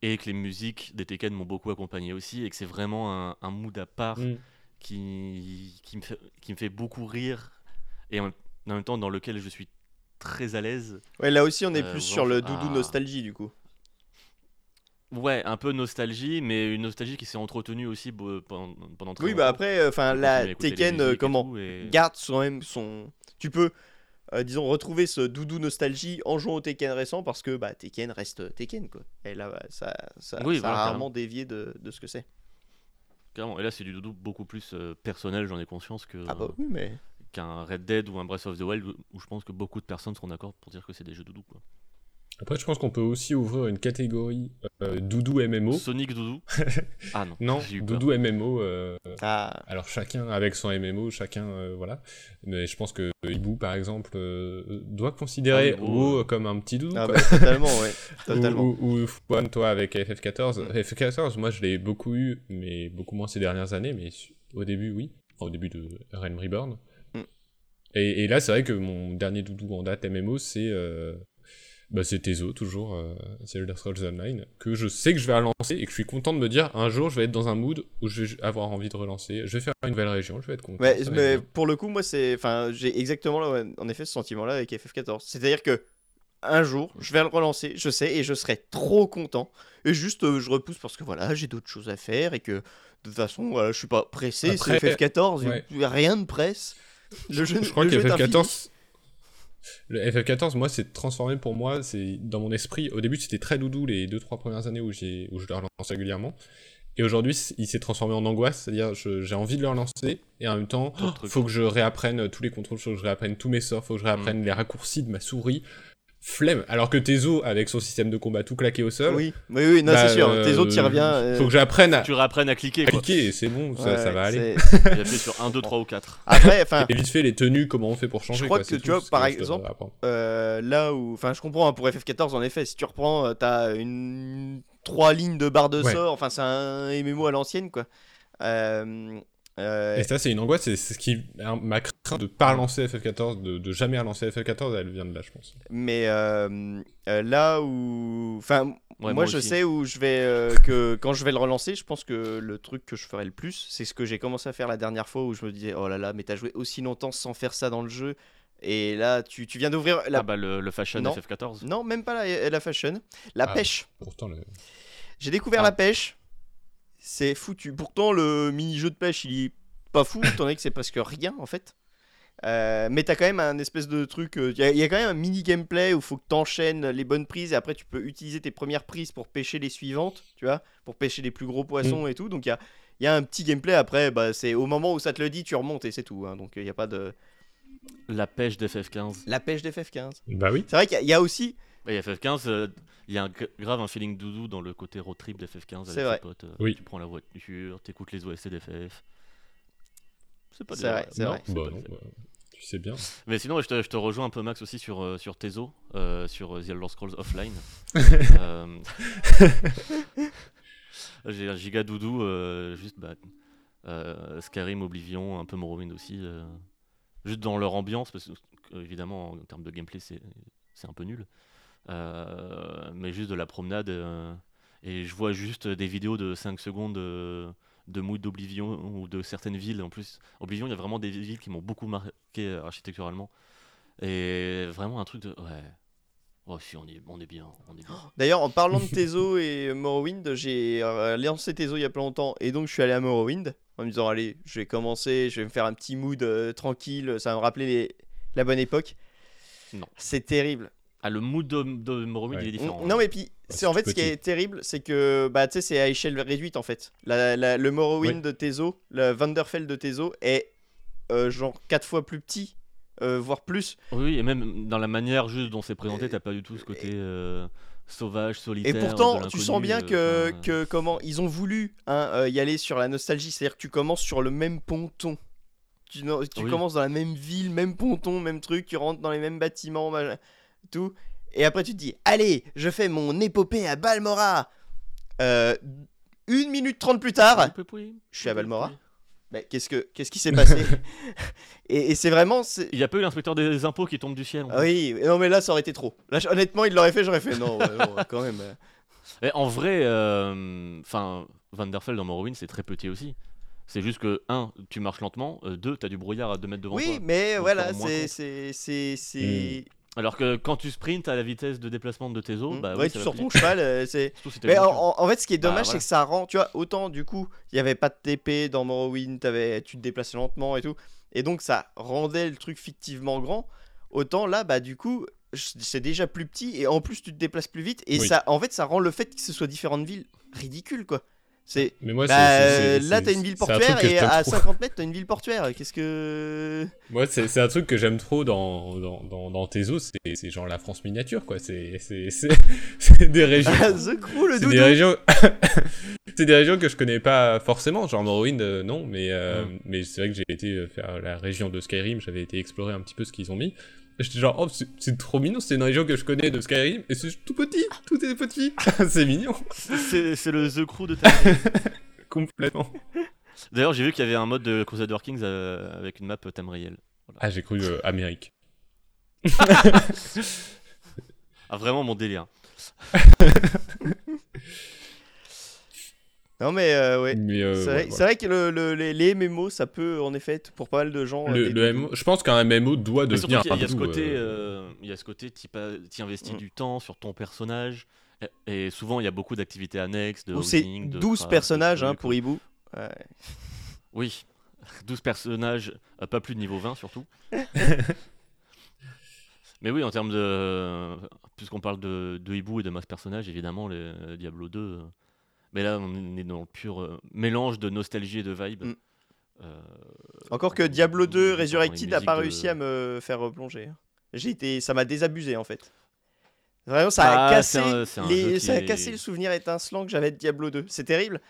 Et que les musiques des Tekken m'ont beaucoup accompagné aussi. Et que c'est vraiment un, un mood à part Mm. qui, qui, me fait, qui me fait beaucoup rire. Et en même, en même temps, dans lequel je suis très à l'aise. Ouais, là aussi, on est Euh, plus sur le doudou ah. nostalgie, du coup. Ouais, un peu nostalgie, mais une nostalgie qui s'est entretenue aussi pendant, pendant très Oui, bah longtemps. après, enfin, J'ai la Tekken, euh, comment et- garde quand même son. Tu peux, euh, disons, retrouver ce doudou nostalgie en jouant au Tekken récent parce que bah, Tekken reste Tekken, quoi. Et là, bah, ça, ça, Oui, ça voilà, a carrément. rarement dévié de, de ce que c'est. Clairement. Et là, c'est du doudou beaucoup plus euh, personnel, j'en ai conscience, que, Ah bah oui, mais. qu'un Red Dead ou un Breath of the Wild, où, où je pense que beaucoup de personnes seront d'accord pour dire que c'est des jeux doudou. Quoi. Après, je pense qu'on peut aussi ouvrir une catégorie euh, doudou MMO. Sonic doudou Ah non, Non, doudou MMO. euh, Ah, alors chacun avec son MMO, chacun euh, voilà. Mais je pense que Ibu par exemple euh, doit considérer Ah, WoW comme un petit doudou. ah quoi. bah, totalement, ouais. Totalement. Ou, ou, ou Fouane, toi avec FF14. Mm. FF14, moi je l'ai beaucoup eu, mais beaucoup moins ces dernières années, mais au début oui, Enfin, au début de Realm Reborn. Mm. Et, et là c'est vrai que mon dernier doudou en date MMO c'est euh, bah, c'est Tezo, toujours euh, Zelda Scrolls Online, que je sais que je vais relancer et que je suis content de me dire un jour je vais être dans un mood où je vais avoir envie de relancer, je vais faire une nouvelle région, je vais être content. Mais pour le coup, moi, c'est, enfin, j'ai exactement en effet ce sentiment-là avec FF14. C'est-à-dire que un jour, je vais le relancer, je sais, et je serai trop content. Et juste, euh, je repousse parce que voilà, j'ai d'autres choses à faire et que de toute façon, voilà, je suis pas pressé. C'est FF14, ouais. rien de presse. Le jeu, je crois qu'FF14 le FF14 moi c'est transformé pour moi c'est dans mon esprit au début c'était très doudou les 2 3 premières années où j'ai où je le relance régulièrement. Et aujourd'hui il s'est transformé en angoisse c'est-à-dire je- j'ai envie de le relancer et en même temps trucs. faut que je réapprenne tous les contrôles faut que je réapprenne tous mes sorts faut que je réapprenne les raccourcis de ma souris flemme alors que Tezo avec son système de combat tout claqué au sol Oui, oui, oui, non, bah, c'est sûr. euh, Tes autres, y reviens. euh, faut que j'apprenne à Tu réapprennes à cliquer, quoi. cliquer c'est bon ça, ouais, ça va aller appuyé sur 1, 2, 3 ou 4. Après, enfin, et vite fait les tenues comment on fait pour changer Je crois quoi, que, tu vois, par exemple. Euh, là où, enfin, je comprends hein, pour FF14 en effet, si tu reprends, euh, t'as une trois lignes de barre de Ouais. sort, enfin c'est un MMO à l'ancienne quoi. Euh, euh, Et ça, c'est une angoisse, c'est ce qui m'a craint de pas relancer FF14, de, de jamais relancer FF14, elle vient de là, je pense. mais euh, euh, là où, enfin, Ouais, moi, je sais où je vais, euh, que quand je vais le relancer, je pense que le truc que je ferai le plus, c'est ce que j'ai commencé à faire la dernière fois où je me disais, oh là là, mais t'as joué aussi longtemps sans faire ça dans le jeu, et là tu, tu viens d'ouvrir la, Ah bah le, le Fashion Non. FF14. non même pas la, la fashion, la Ah. pêche. Pourtant, le... J'ai découvert Ah. la pêche. C'est foutu. Pourtant, le mini-jeu de pêche, il est pas fou, étant donné que c'est presque rien en fait. Euh, mais t'as quand même un espèce de truc. Il y, a- y a quand même un mini gameplay où il faut que t'enchaînes les bonnes prises et après tu peux utiliser tes premières prises pour pêcher les suivantes, tu vois, pour pêcher les plus gros poissons et tout. Donc il y a, y a un petit gameplay. Après, bah, c'est au moment où ça te le dit, tu remontes et c'est tout. hein. Donc il y a pas de. La pêche d'FF15. La pêche des FF15. Bah oui. C'est vrai qu'il y, a aussi. Et FF15, euh, il y a un gra- grave un feeling doudou dans le côté road trip d'FF15 avec C'est vrai. potes. euh, Oui. Tu prends la voiture, t'écoutes les OST d'FF. C'est pas C'est vrai, c'est vrai. c'est bah pas non, des- bah, tu sais bien. Mais sinon, je te, je te rejoins un peu, Max, aussi sur, euh, sur Tezo, euh, sur The Elder Scrolls Offline. Euh, J'ai un giga doudou, euh, juste bah, euh, Skyrim, Oblivion, un peu Morrowind aussi. euh, juste dans leur ambiance, parce que évidemment, en termes de gameplay, c'est c'est un peu nul. Euh, mais juste de la promenade. euh, et je vois juste des vidéos de 5 secondes de, mood d'Oblivion ou de certaines villes. En plus, Oblivion, il y a vraiment des villes qui m'ont beaucoup marqué euh, architecturalement. Et vraiment un truc de. Ouais. Oh, si, on est, on est bien. On est bien. D'ailleurs, en parlant de Tezo et Morrowind, j'ai euh, lancé Tezo il y a pas longtemps et donc je suis allé à Morrowind en me disant allez, je vais commencer, je vais me faire un petit mood euh, tranquille, ça va me rappeler les- la bonne époque. Non. C'est terrible. Ah, le mood de, de Morrowind, Ouais. il est différent. Non mais puis c'est c'est en fait ce qui est terrible, c'est que bah tu sais c'est à échelle réduite en fait. La- la- le Morrowind de Tezo, le Vanderfell de Tezo est euh, genre 4 fois plus petit, euh, voire plus. Oui, et même dans la manière juste dont c'est présenté, t'as pas du tout ce côté. euh, sauvage, Et solitaire. de pourtant, tu sens bien euh, que, que comment ils ont voulu hein, euh, y aller sur la nostalgie, c'est-à-dire que tu commences sur le même ponton. Tu, no- tu Oui. commences dans la même ville, même ponton, même truc, tu rentres dans les mêmes bâtiments, machin, tout. Et après tu te dis, allez, je fais mon épopée à Balmora. Euh, une minute trente plus tard, oui, oui, oui. je suis à Oui, Balmora. oui. Mais qu'est-ce que qu'est-ce qui s'est passé Et, et c'est vraiment, c'est- Il n'y a pas eu l'inspecteur des impôts qui tombe du ciel. en ah oui, non mais là ça aurait été trop. Là, honnêtement, il l'aurait fait, j'aurais fait non, ouais, non, quand même. euh. Et en vrai, euh, enfin, Vanderfell dans Morrowind, c'est très petit aussi. C'est juste que, un, tu marches lentement, euh, deux, t'as du brouillard à 2 mètres devant Oui, toi. mais Donc, voilà, c'est. Alors que quand tu sprints à la vitesse de déplacement de tes os, Mm. bah ouais, oui, tu sors ton cheval, euh, c'est. Mais en, fait, ce qui est Bah, dommage, voilà. c'est que ça rend, tu vois, autant du coup, il n'y avait pas de TP dans Morrowind, t'avais- tu te déplaçais lentement et tout, et donc ça rendait le truc fictivement grand. Autant là, bah du coup, c'est déjà plus petit et en plus tu te déplaces plus vite et Oui. ça, en fait, ça rend le fait que ce soit différentes villes ridicule quoi. C'est Mais moi, bah, c'est- c'est- là, t'as une ville un portuaire et à trop. 50 mètres, t'as une ville portuaire. Qu'est-ce que. Moi, c'est c'est un truc que j'aime trop dans, dans, dans, dans Tezo, c'est c'est genre la France miniature, quoi. C'est c'est- des régions. Ah, The Crew, le doudou des régions. c'est des régions que je connais pas forcément, genre Morrowind, euh, non, mais, euh, Mm. mais c'est vrai que j'ai été euh, faire la région de Skyrim, j'avais été explorer un petit peu ce qu'ils ont mis. J'étais genre, oh, c'est- trop mignon, c'est une région que je connais de Skyrim, et c'est tout petit, tout est petit. c'est mignon, C'est le The Crew de ta complètement. D'ailleurs, j'ai vu qu'il y avait un mode de Crusader Kings euh, avec une map Tamriel. Ah, j'ai cru euh, Amérique. Ah, vraiment mon délire. Non, mais euh, ouais. Mais, euh, c'est ouais, vrai, voilà. c'est vrai que le- le- les, les MMO, ça peut en effet être pour pas mal de gens. euh, Le, des le doudous. MMO, je pense qu'un MMO doit Mais devenir y a, il y a un ce côté, euh, euh, il y a ce côté, t'y investis Mm. du temps sur ton personnage. Et, souvent, il y a beaucoup d'activités annexes, de c'est housing, de 12 craft, de personnages hein, pour Ibu. Ouais. Oui, 12 personnages, euh, pas plus de niveau 20 surtout. Mais oui, en termes de. Puisqu'on parle de, de hibou et de masse personnages, évidemment, les euh, Diablo 2. Euh, Mais là, on est dans le pur euh, mélange de nostalgie et de vibe. Mm. Euh, Encore que Diablo on- 2 on entend les Resurrected n'a pas de- réussi à me faire replonger. J'ai été, ça m'a désabusé en fait. Vraiment, ça a cassé, c'est un- c'est un les- jeu qui ça a est- cassé le souvenir étincelant que j'avais de Diablo 2. C'est terrible.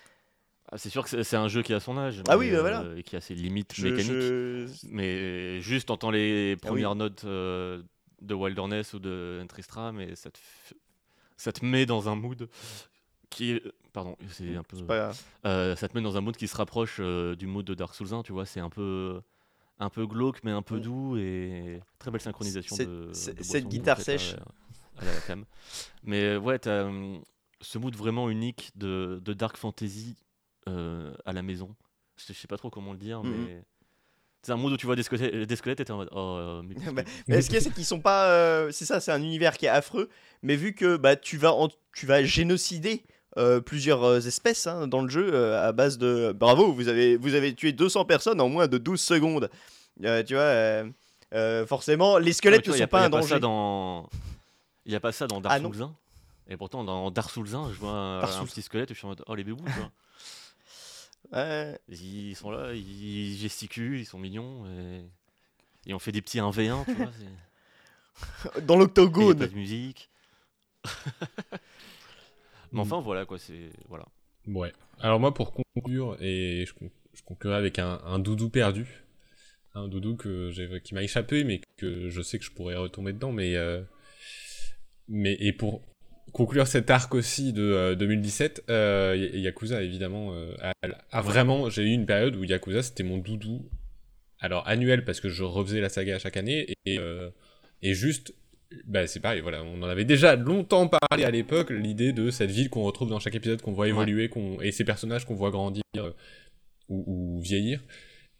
ah, c'est sûr que c'est- un jeu qui a son âge. Ah mais, oui, bah voilà. euh, Et qui a ses limites Je- mécaniques. je- Mais juste entends les Ah oui. premières notes euh, de Wilderness ou de Tristram et ça te, f- ça te met dans un mood qui est. Pardon, c'est un peu. pas. Euh, ça te met dans un mood qui se rapproche euh, du mood de Dark Souls 1, tu vois. C'est un peu. Un peu glauque, mais un peu doux et très belle synchronisation de, de cette guitare sèche. À, la- à la cam. Mais ouais, t'as hum, ce mood vraiment unique de, de Dark Fantasy euh, à la maison. Je, sais pas trop comment le dire, Mhm. mais. C'est un mood où tu vois des squelettes, des squelettes et t'es en mode. Oh, euh, mais Bah, Mais ce qu'il y a, c'est qu'ils sont pas. euh, c'est ça, c'est un univers qui est affreux. Mais vu que bah, tu, vas en- tu vas génocider euh, plusieurs euh, espèces hein, dans le jeu euh, à base de. Bravo, vous avez, vous avez tué 200 personnes en moins de 12 secondes. Euh, tu vois, forcément, les squelettes ne vois, sont pas un danger. dans... Il n'y a pas ça dans Dark Ah. Souls 1. Et pourtant, dans Dark Souls 1, je vois un, un petit squelette et je suis en mode Oh, les bébous. Ouais. Ils sont là, ils gesticulent, ils sont mignons. Et, et on fait des petits 1v1, tu vois. Dans l'octogone. pas de musique. Mais enfin, voilà quoi, c'est. Voilà. Ouais. Alors moi, pour conclure, et je, con- je conclurai avec un, un doudou perdu. Un doudou que j'ai, qui m'a échappé, mais que je sais que je pourrais retomber dedans. Mais, euh, mais et pour conclure cet arc aussi de euh, 2017, euh, Y- Yakuza évidemment euh, a, a vraiment. J'ai eu une période où Yakuza c'était mon doudou. Alors annuel parce que je refaisais la saga à chaque année et, euh, et juste bah c'est pareil, voilà, on en avait déjà longtemps parlé à l'époque, l'idée de cette ville qu'on retrouve dans chaque épisode, qu'on voit évoluer, qu'on et ces personnages qu'on voit grandir euh, ou, ou vieillir.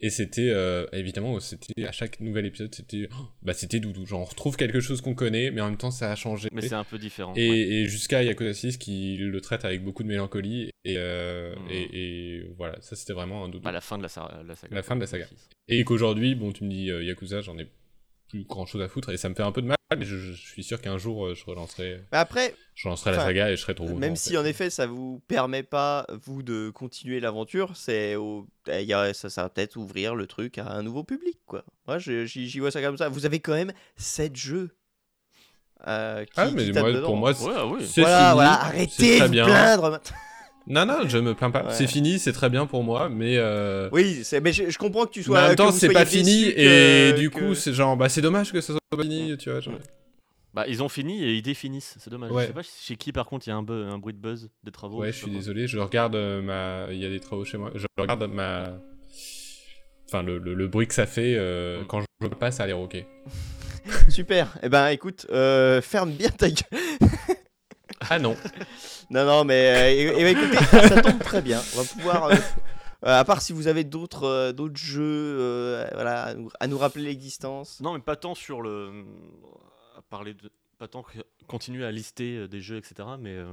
Et c'était euh, évidemment, c'était à chaque nouvel épisode, c'était oh, bah c'était doudou, genre on retrouve quelque chose qu'on connaît, mais en même temps ça a changé. Mais c'est un peu différent. Et, ouais. et jusqu'à Yakuza 6 qui le traite avec beaucoup de mélancolie et, euh, Mm. et, et voilà, ça c'était vraiment un doudou. À la fin de la, sa- la saga. La fin de la saga. Et qu'aujourd'hui, bon, tu me dis Yakuza, j'en ai plus grand chose à foutre et ça me fait un peu de mal, mais je, je suis sûr qu'un jour euh, je relancerai, Mais après, je relancerai la saga et je serai trop même en si fait. en effet ça vous permet pas vous de continuer l'aventure, c'est au... il y a- ça, ça va peut-être ouvrir le truc à un nouveau public quoi. Moi je- j'y j'y vois ça comme ça. Vous avez quand même 7 jeux euh, qui, Ah, mais moi, pour moi, Ouais, c'est ah c'est voilà, fini. voilà, arrêtez de vous plaindre. Non, non, je me plains pas. Ouais. C'est fini, c'est très bien pour moi, mais. euh, Oui, c'est- mais je, je comprends que tu sois. mais en même temps, c'est pas fini, et que- du que- coup, c'est genre, bah, c'est dommage que ça soit pas fini, tu vois. genre. Bah, ils ont fini et ils définissent, c'est dommage. Ouais. Je sais pas chez qui par contre il y a un, bu- un bruit de buzz des travaux. Ouais, je suis désolé, je regarde euh, ma. Il y a des travaux chez moi. Je regarde ma. Enfin, le, le, le bruit que ça fait euh, Mm. quand je passe à l'air ok. Super. Eh ben, écoute, euh, ferme bien ta gueule. Ah non. Non, non, mais euh, et- et écoutez, ça tombe très bien. On va pouvoir. euh, euh, à part si vous avez d'autres euh, d'autres jeux euh, voilà, à nous, à nous rappeler l'existence. Non, mais pas tant sur le. à parler de. Pas tant que continuer à lister euh, des jeux, etc. Mais, euh,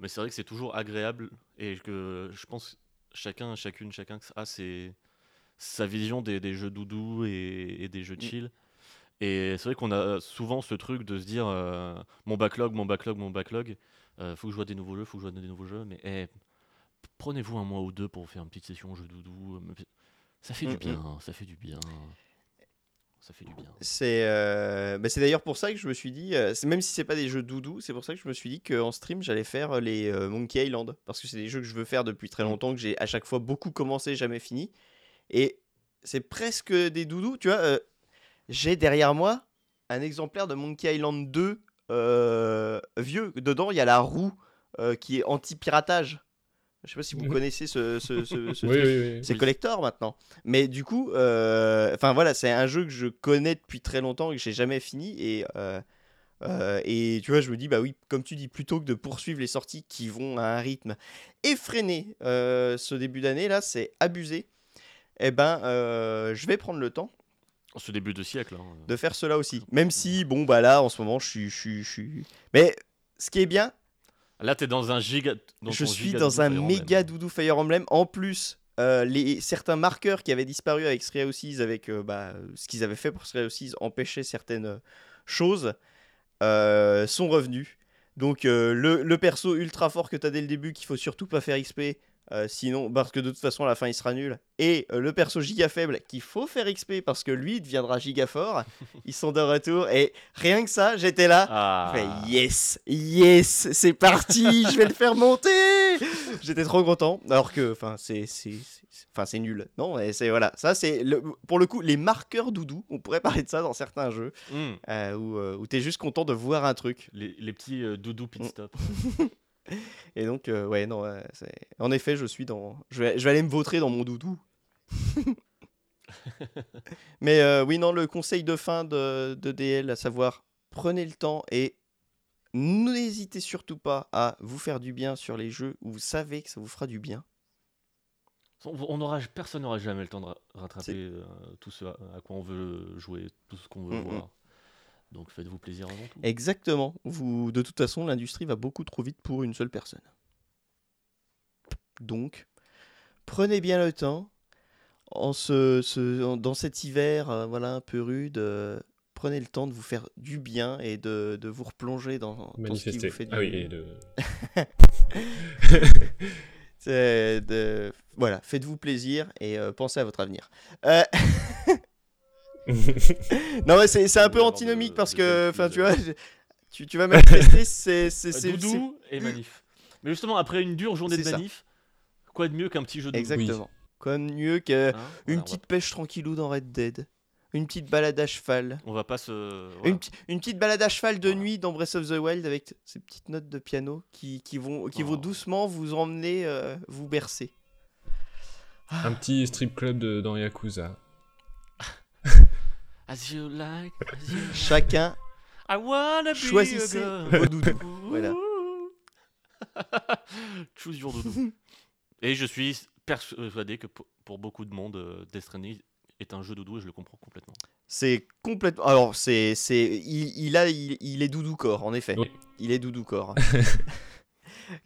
mais c'est vrai que c'est toujours agréable et que je pense chacun, chacune, chacun a ses, sa vision des, des jeux doudou et, et des jeux Mm. chill. Et c'est vrai qu'on a souvent ce truc de se dire euh, mon backlog, mon backlog, mon backlog. euh, faut que je joue à des nouveaux jeux, faut que je joue à des nouveaux jeux. Mais eh, prenez-vous un mois ou deux pour faire une petite session jeu doudou. euh, Ça fait Mm, du mm. bien, ça fait du bien. Ça fait du bien. C'est euh, bah, d'ailleurs pour ça que je me suis dit, euh, même si c'est pas des jeux doudou, c'est pour ça que je me suis dit qu'en stream j'allais faire les euh, Monkey Island. Parce que c'est des jeux que je veux faire depuis très longtemps, que j'ai à chaque fois beaucoup commencé, jamais fini. Et c'est presque des doudous, tu vois. J'ai derrière moi un exemplaire de Monkey Island 2 euh, vieux. Dedans il y a la roue euh, qui est anti-piratage. Je sais pas si vous Mhm. connaissez ce, ce, ce- ce Oui, oui, oui. Collector maintenant. Mais du coup, euh, enfin voilà, c'est un jeu que je connais depuis très longtemps et que j'ai jamais fini. Et, et tu vois, je me dis, bah oui, comme tu dis, plutôt que de poursuivre les sorties qui vont à un rythme effréné ce début d'année, là, c'est abusé. Eh ben, je vais prendre le temps Ce début de siècle. hein. de faire cela aussi. Même si, bon, bah là, en ce moment, je suis. Je suis. Mais ce qui est bien, Là, t'es dans un giga. dans je suis giga dans un Fire méga Emblem. doudou Fire Emblem. En plus, euh, les, certains marqueurs qui avaient disparu avec Three Houses, avec euh, bah, ce qu'ils avaient fait pour Three Houses, empêchaient certaines choses, euh, sont revenus. Donc le, le perso ultra fort que tu as dès le début, qu'il faut surtout pas faire XP, euh, sinon, parce que de toute façon à la fin il sera nul. Et euh, le perso giga faible qu'il faut faire XP parce que lui il deviendra giga fort. ils sont de retour et rien que ça, j'étais là. Ah. Yes, yes, c'est parti, je vais le faire monter. J'étais trop content. Alors que, enfin, c'est, enfin, c'est nul. Non, et c'est voilà. Ça, c'est le- pour le coup les marqueurs doudou. On pourrait parler de ça dans certains jeux Hmm. euh, où, où t'es juste content de voir un truc. Les, les petits doudou pit Mm. stop. Et donc, euh, ouais, non, ouais, en effet, je suis dans, je vais, je vais aller me vautrer dans mon doudou. Mais euh, oui, non, le conseil de fin de, de DL, à savoir, prenez le temps et n'hésitez surtout pas à vous faire du bien sur les jeux où vous savez que ça vous fera du bien. On aura, personne n'aura jamais le temps de rattraper euh, tout ce à, à quoi on veut jouer, tout ce qu'on veut Mm, mm. voir. Donc faites-vous plaisir avant tout. Exactement. Vous, de toute façon, l'industrie va beaucoup trop vite pour une seule personne. Donc, prenez bien le temps. En ce, ce- en- dans cet hiver, euh, voilà, un peu rude, euh, prenez le temps de vous faire du bien et de, de vous replonger dans, dans ce qui vous fait du Ah oui, et de- Voilà, faites-vous plaisir et euh, pensez à votre avenir. Non, mais c'est c'est un peu antinomique de- parce de que, enfin, tu vois, tu, tu vas manifester, c'est c'est- Euh, c'est- c'est- doudou et manif. Mais justement, après une dure journée de ça. manif, quoi de mieux qu'un petit jeu de Exactement. Comme mieux que Hein, voilà, petite pêche tranquillou dans Red Dead, une petite balade à cheval, On va, pas se. voilà. une, petite balade à cheval de Voilà. nuit dans Breath of the Wild avec ces petites notes de piano qui, qui vont, qui vont Oh. doucement vous emmener, euh, vous bercer. Un petit strip club de, dans Yakuza. As you like, as you like. Chacun I wanna be Choisissez a vos doudous. Voilà. Choose your doudou. Et je suis persuadé que pour, pour beaucoup de monde, euh, Death Stranding est un jeu doudou et je le comprends complètement. C'est complètement. Alors, c'est, c'est, il, il a, il, il est doudou corps, en effet. Oui. Il est doudou corps.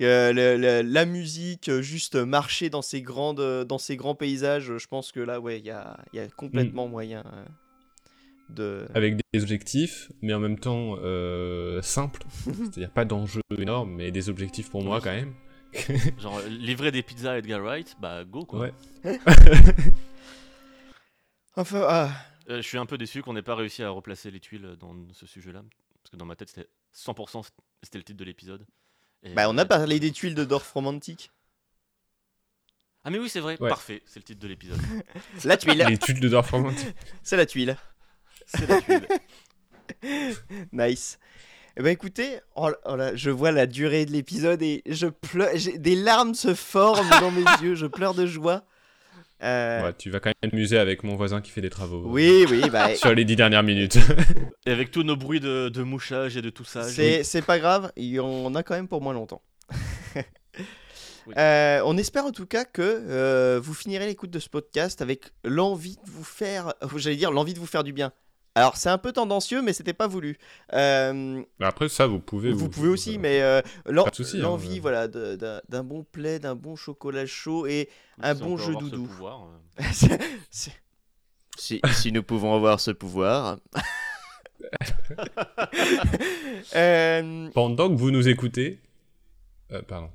Euh, le- le- la musique, euh, juste marcher dans ces grandes, euh, dans ces grands paysages, je pense que là, ouais, il y a, il y a complètement moyen euh, de. Avec des objectifs, mais en même temps euh, simples. C'est-à-dire pas d'enjeux énormes, mais des objectifs pour moi quand même. Genre, livrer des pizzas à Edgar Wright, bah go quoi. Ouais. Enfin, ah, Euh, je suis un peu déçu qu'on n'ait pas réussi à replacer les tuiles dans ce sujet-là. Parce que dans ma tête, c'était 100% c'était le titre de l'épisode. Et Bah, on a parlé des tuiles de Dorf romantique. Ah, mais oui, c'est vrai, Ouais. parfait, c'est le titre de l'épisode. La tuile, Les tuiles de Dorf romantique. c'est la tuile. c'est la tuile. Nice. Eh ben écoutez, oh là- oh là, je vois la durée de l'épisode et je pleure, des larmes se forment dans mes yeux, je pleure de joie. Euh, Ouais, tu vas quand même t'amuser avec mon voisin qui fait des travaux. Oui, oui, bah, Sur les dix dernières minutes. Et avec tous nos bruits de, de mouchage et de tout ça. c'est c'est pas grave, il y en a quand même pour moins longtemps. Oui. Euh, on espère en tout cas que euh, vous finirez l'écoute de ce podcast avec l'envie de vous faire, j'allais dire l'envie de vous faire du bien. Alors c'est un peu tendancieux, mais c'était pas voulu. Euh, Après, ça, vous pouvez. vous, pouvez aussi, mais euh, hein, l'envie, euh. voilà, de- d'un d'un bon plaid, d'un bon chocolat chaud et un Si bon jeu ce doudou. pouvoir, euh, C'est- c'est- si, si nous pouvons avoir ce pouvoir. Euh, Pendant que vous nous écoutez. Euh, pardon.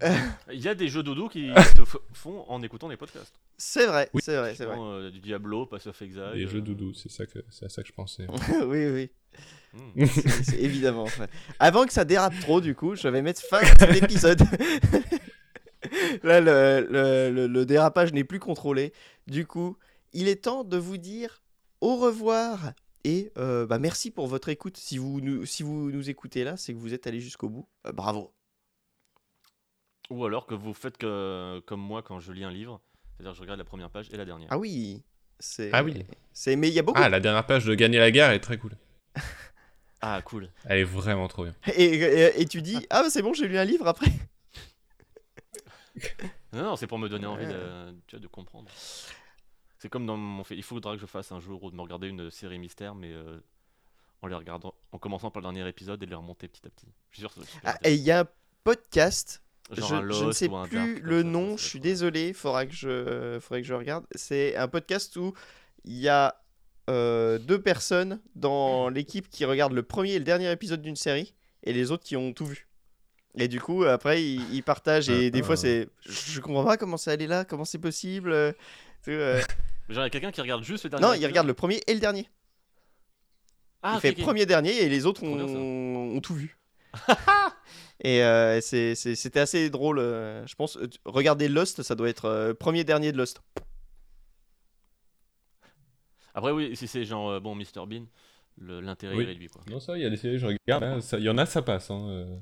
Il y a des jeux dodo qui se font en écoutant des podcasts. c'est vrai, Oui. c'est vrai, c'est vrai. Euh, du Diablo, Pass of Exile. Les jeux euh, doudou, c'est ça que c'est à ça que je pensais. oui, oui, hmm. c'est évidemment. ouais. Avant que ça dérape trop, du coup, je vais mettre fin à cet épisode. Là, le, le- le- le dérapage n'est plus contrôlé. Du coup, il est temps de vous dire au revoir. Et euh, bah, merci pour votre écoute. Si vous nous, si vous nous écoutez là, c'est que vous êtes allé jusqu'au bout. Euh, bravo. Ou alors que vous faites que, comme moi quand je lis un livre. C'est-à-dire que je regarde la première page et la dernière. Ah oui. C'est, Ah oui. C'est, mais il y a beaucoup. Ah, la dernière page de Gagner la guerre est très cool. Ah, cool. Elle est vraiment trop bien. Et, et- et tu dis ah c'est bon j'ai lu un livre après. Non, non, c'est pour me donner envie Ouais. de, tu vois, de comprendre. C'est comme dans mon fait. Il faudra que je fasse un jour ou de me regarder une série mystère, mais euh, en les regardant, en commençant par le dernier épisode et de les remonter petit à petit. Je suis sûr que ça être Ah, et il y a un podcast. Je, ne sais ou un plus le nom. ça Je suis désolé. Faudra que je faudrait que je regarde. C'est un podcast où il y a euh, deux personnes dans l'équipe qui regardent le premier et le dernier épisode d'une série et les autres qui ont tout vu. Et du coup, après, ils, ils partagent et des fois, ah. c'est. Je comprends pas comment ça allait là, comment c'est possible. euh, euh. Genre, il y a quelqu'un qui regarde juste le dernier Non, il regarde le premier et le dernier. Ah, il fait ok. premier dernier et les autres ont, ont tout vu. et euh, c'est- c'est- c'était assez drôle. euh, je pense. euh, Regardez Lost, ça doit être euh, premier dernier de Lost. Après, oui, si c'est genre, euh, bon, Mr Bean, le- l'intérêt Oui. est réduit, quoi. Non, ça, il y a des séries, je regarde. hein, Il y en a, ça passe. Hein, euh.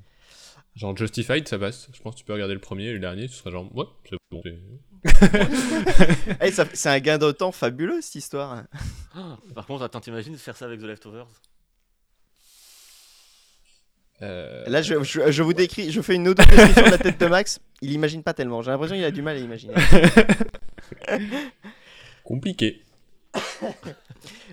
Genre Justified, ça passe. Je pense que tu peux regarder le premier et le dernier, tu seras genre, ouais, c'est bon. c'est- Eh, ça- c'est un gain de temps fabuleux cette histoire. Ah, Par contre, attends, t'imagines faire ça avec The Leftovers? Euh, Là, je, je- je vous décris, je fais une auto-description de la tête de Max. Il imagine pas tellement. J'ai l'impression qu'il a du mal à imaginer. Compliqué.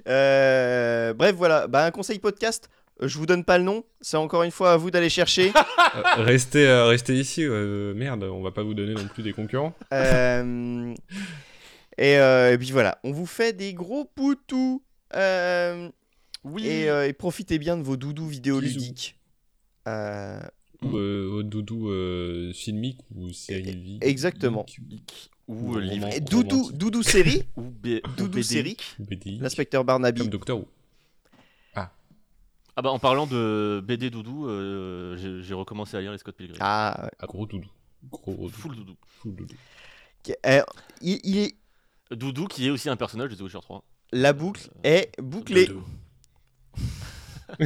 Euh, bref, voilà. Bah, un conseil podcast. euh, Je vous donne pas le nom. C'est encore une fois à vous d'aller chercher. Euh, restez, euh, restez ici. euh, merde, on va pas vous donner non plus des concurrents. Euh, et, euh, et puis voilà. On vous fait des gros poutous. Euh, Oui Et, euh, et profitez bien de vos doudous Bisous. Euh, Ou euh, au doudou euh, filmique ou série. exactement. Ou Ou livre. doudou, doudou série, Ou, doudou BD. série, l'inspecteur Barnaby. Comme Doctor Who. Ah bah en parlant de BD doudou, euh, j'ai recommencé à lire les Scott Pilgrim. Ah, Ah, gros doudou. Gros doudou. Full doudou. Full doudou. Euh, il est, Doudou qui est aussi un personnage de The Witcher 3. la boucle est bouclée.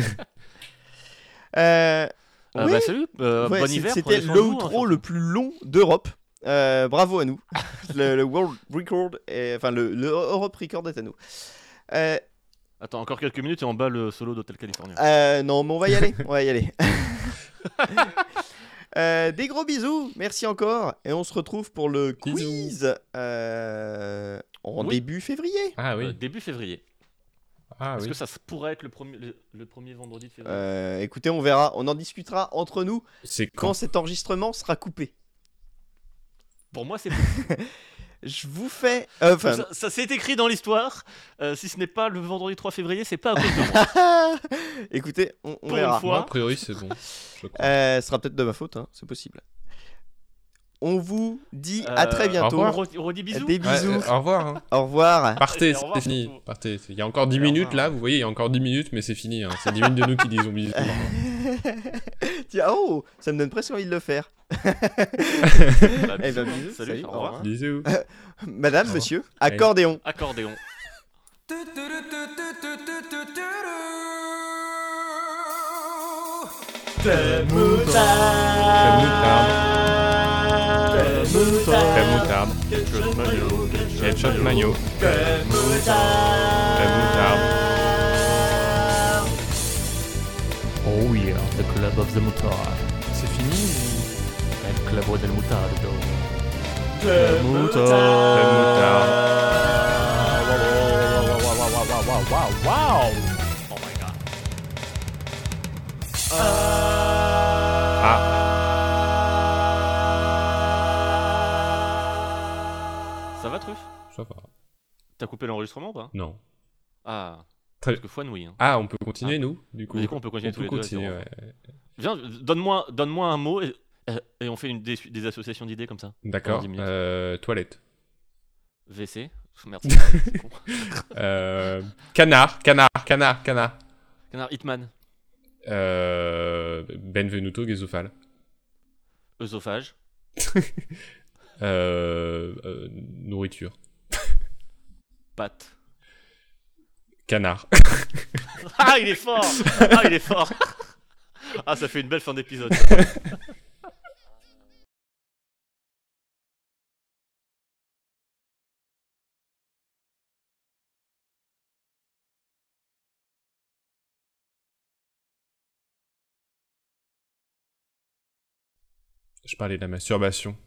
Euh, Euh, Oui. bah salut, euh, ouais, bon c'est- hiver. C'était vous, hein, le plus long d'Europe. Euh, bravo à nous. le, le World Record, est- enfin le, le Europe Record est à nous. Euh, Attends, encore quelques minutes et on bat le solo d'Hotel California. Euh, non, mais on va y aller. On va y aller. Euh, des gros bisous. Merci encore. Et on se retrouve pour le quiz euh, en Oui. début février. Ah Euh, oui. début février. Ah Est-ce oui. que ça pourrait être le premier, le, le premier vendredi de février Euh, écoutez, on verra. On en discutera entre nous quand quand cet enregistrement sera coupé. Pour moi, c'est Je vous fais. euh, ça, ça s'est écrit dans l'histoire. Euh, si ce n'est pas le vendredi 3 février, c'est pas à cause de moi. écoutez, on, on Pour verra. une fois. Moi, a priori, c'est bon. Euh, ce sera peut-être de ma faute, hein, c'est possible. On vous dit à très Euh, bientôt. au On revoir. redit- on redit bisous. Des bisous. Ouais, euh, au revoir. hein. Au revoir. Partez, c'est fini. Partez. Il y a encore 10 Et au minutes là, vous voyez, il y a encore 10 minutes, mais c'est fini. hein. C'est 10 minutes de nous qui disons bisous. Tiens, oh, ça me donne presque envie de le faire. Bah, Eh bisous, ben, bisous, Salut, salut, au au revoir. Bisous. Madame, revoir. monsieur, accordéon. Accordéon. Moutarde. Ketchup mayo. Crème moutarde. Oh yeah, the club of the mutard. C'est fini El club del. Crème moutarde. Oh my god. Ah, T'as coupé l'enregistrement ou pas Non. Ah. Très- Parce que fois nouille. Hein. Ah, on peut continuer, Ah. nous Du coup, Mais du coup, on peut continuer on tous peut les deux continuer, ouais. Viens, donne-moi donne un mot et, et on fait une, des, des associations d'idées comme ça. D'accord. 10 minutes. Euh, toilette. VC. Merde, con. Euh, canard, canard, canard, canard. Canard Hitman. Euh, Benvenuto Gesofal. Œsophage. Euh, nourriture. Pâte. Canard. Ah, il est fort Ah, il est fort Ah, ça fait une belle fin d'épisode. Je parlais de la masturbation.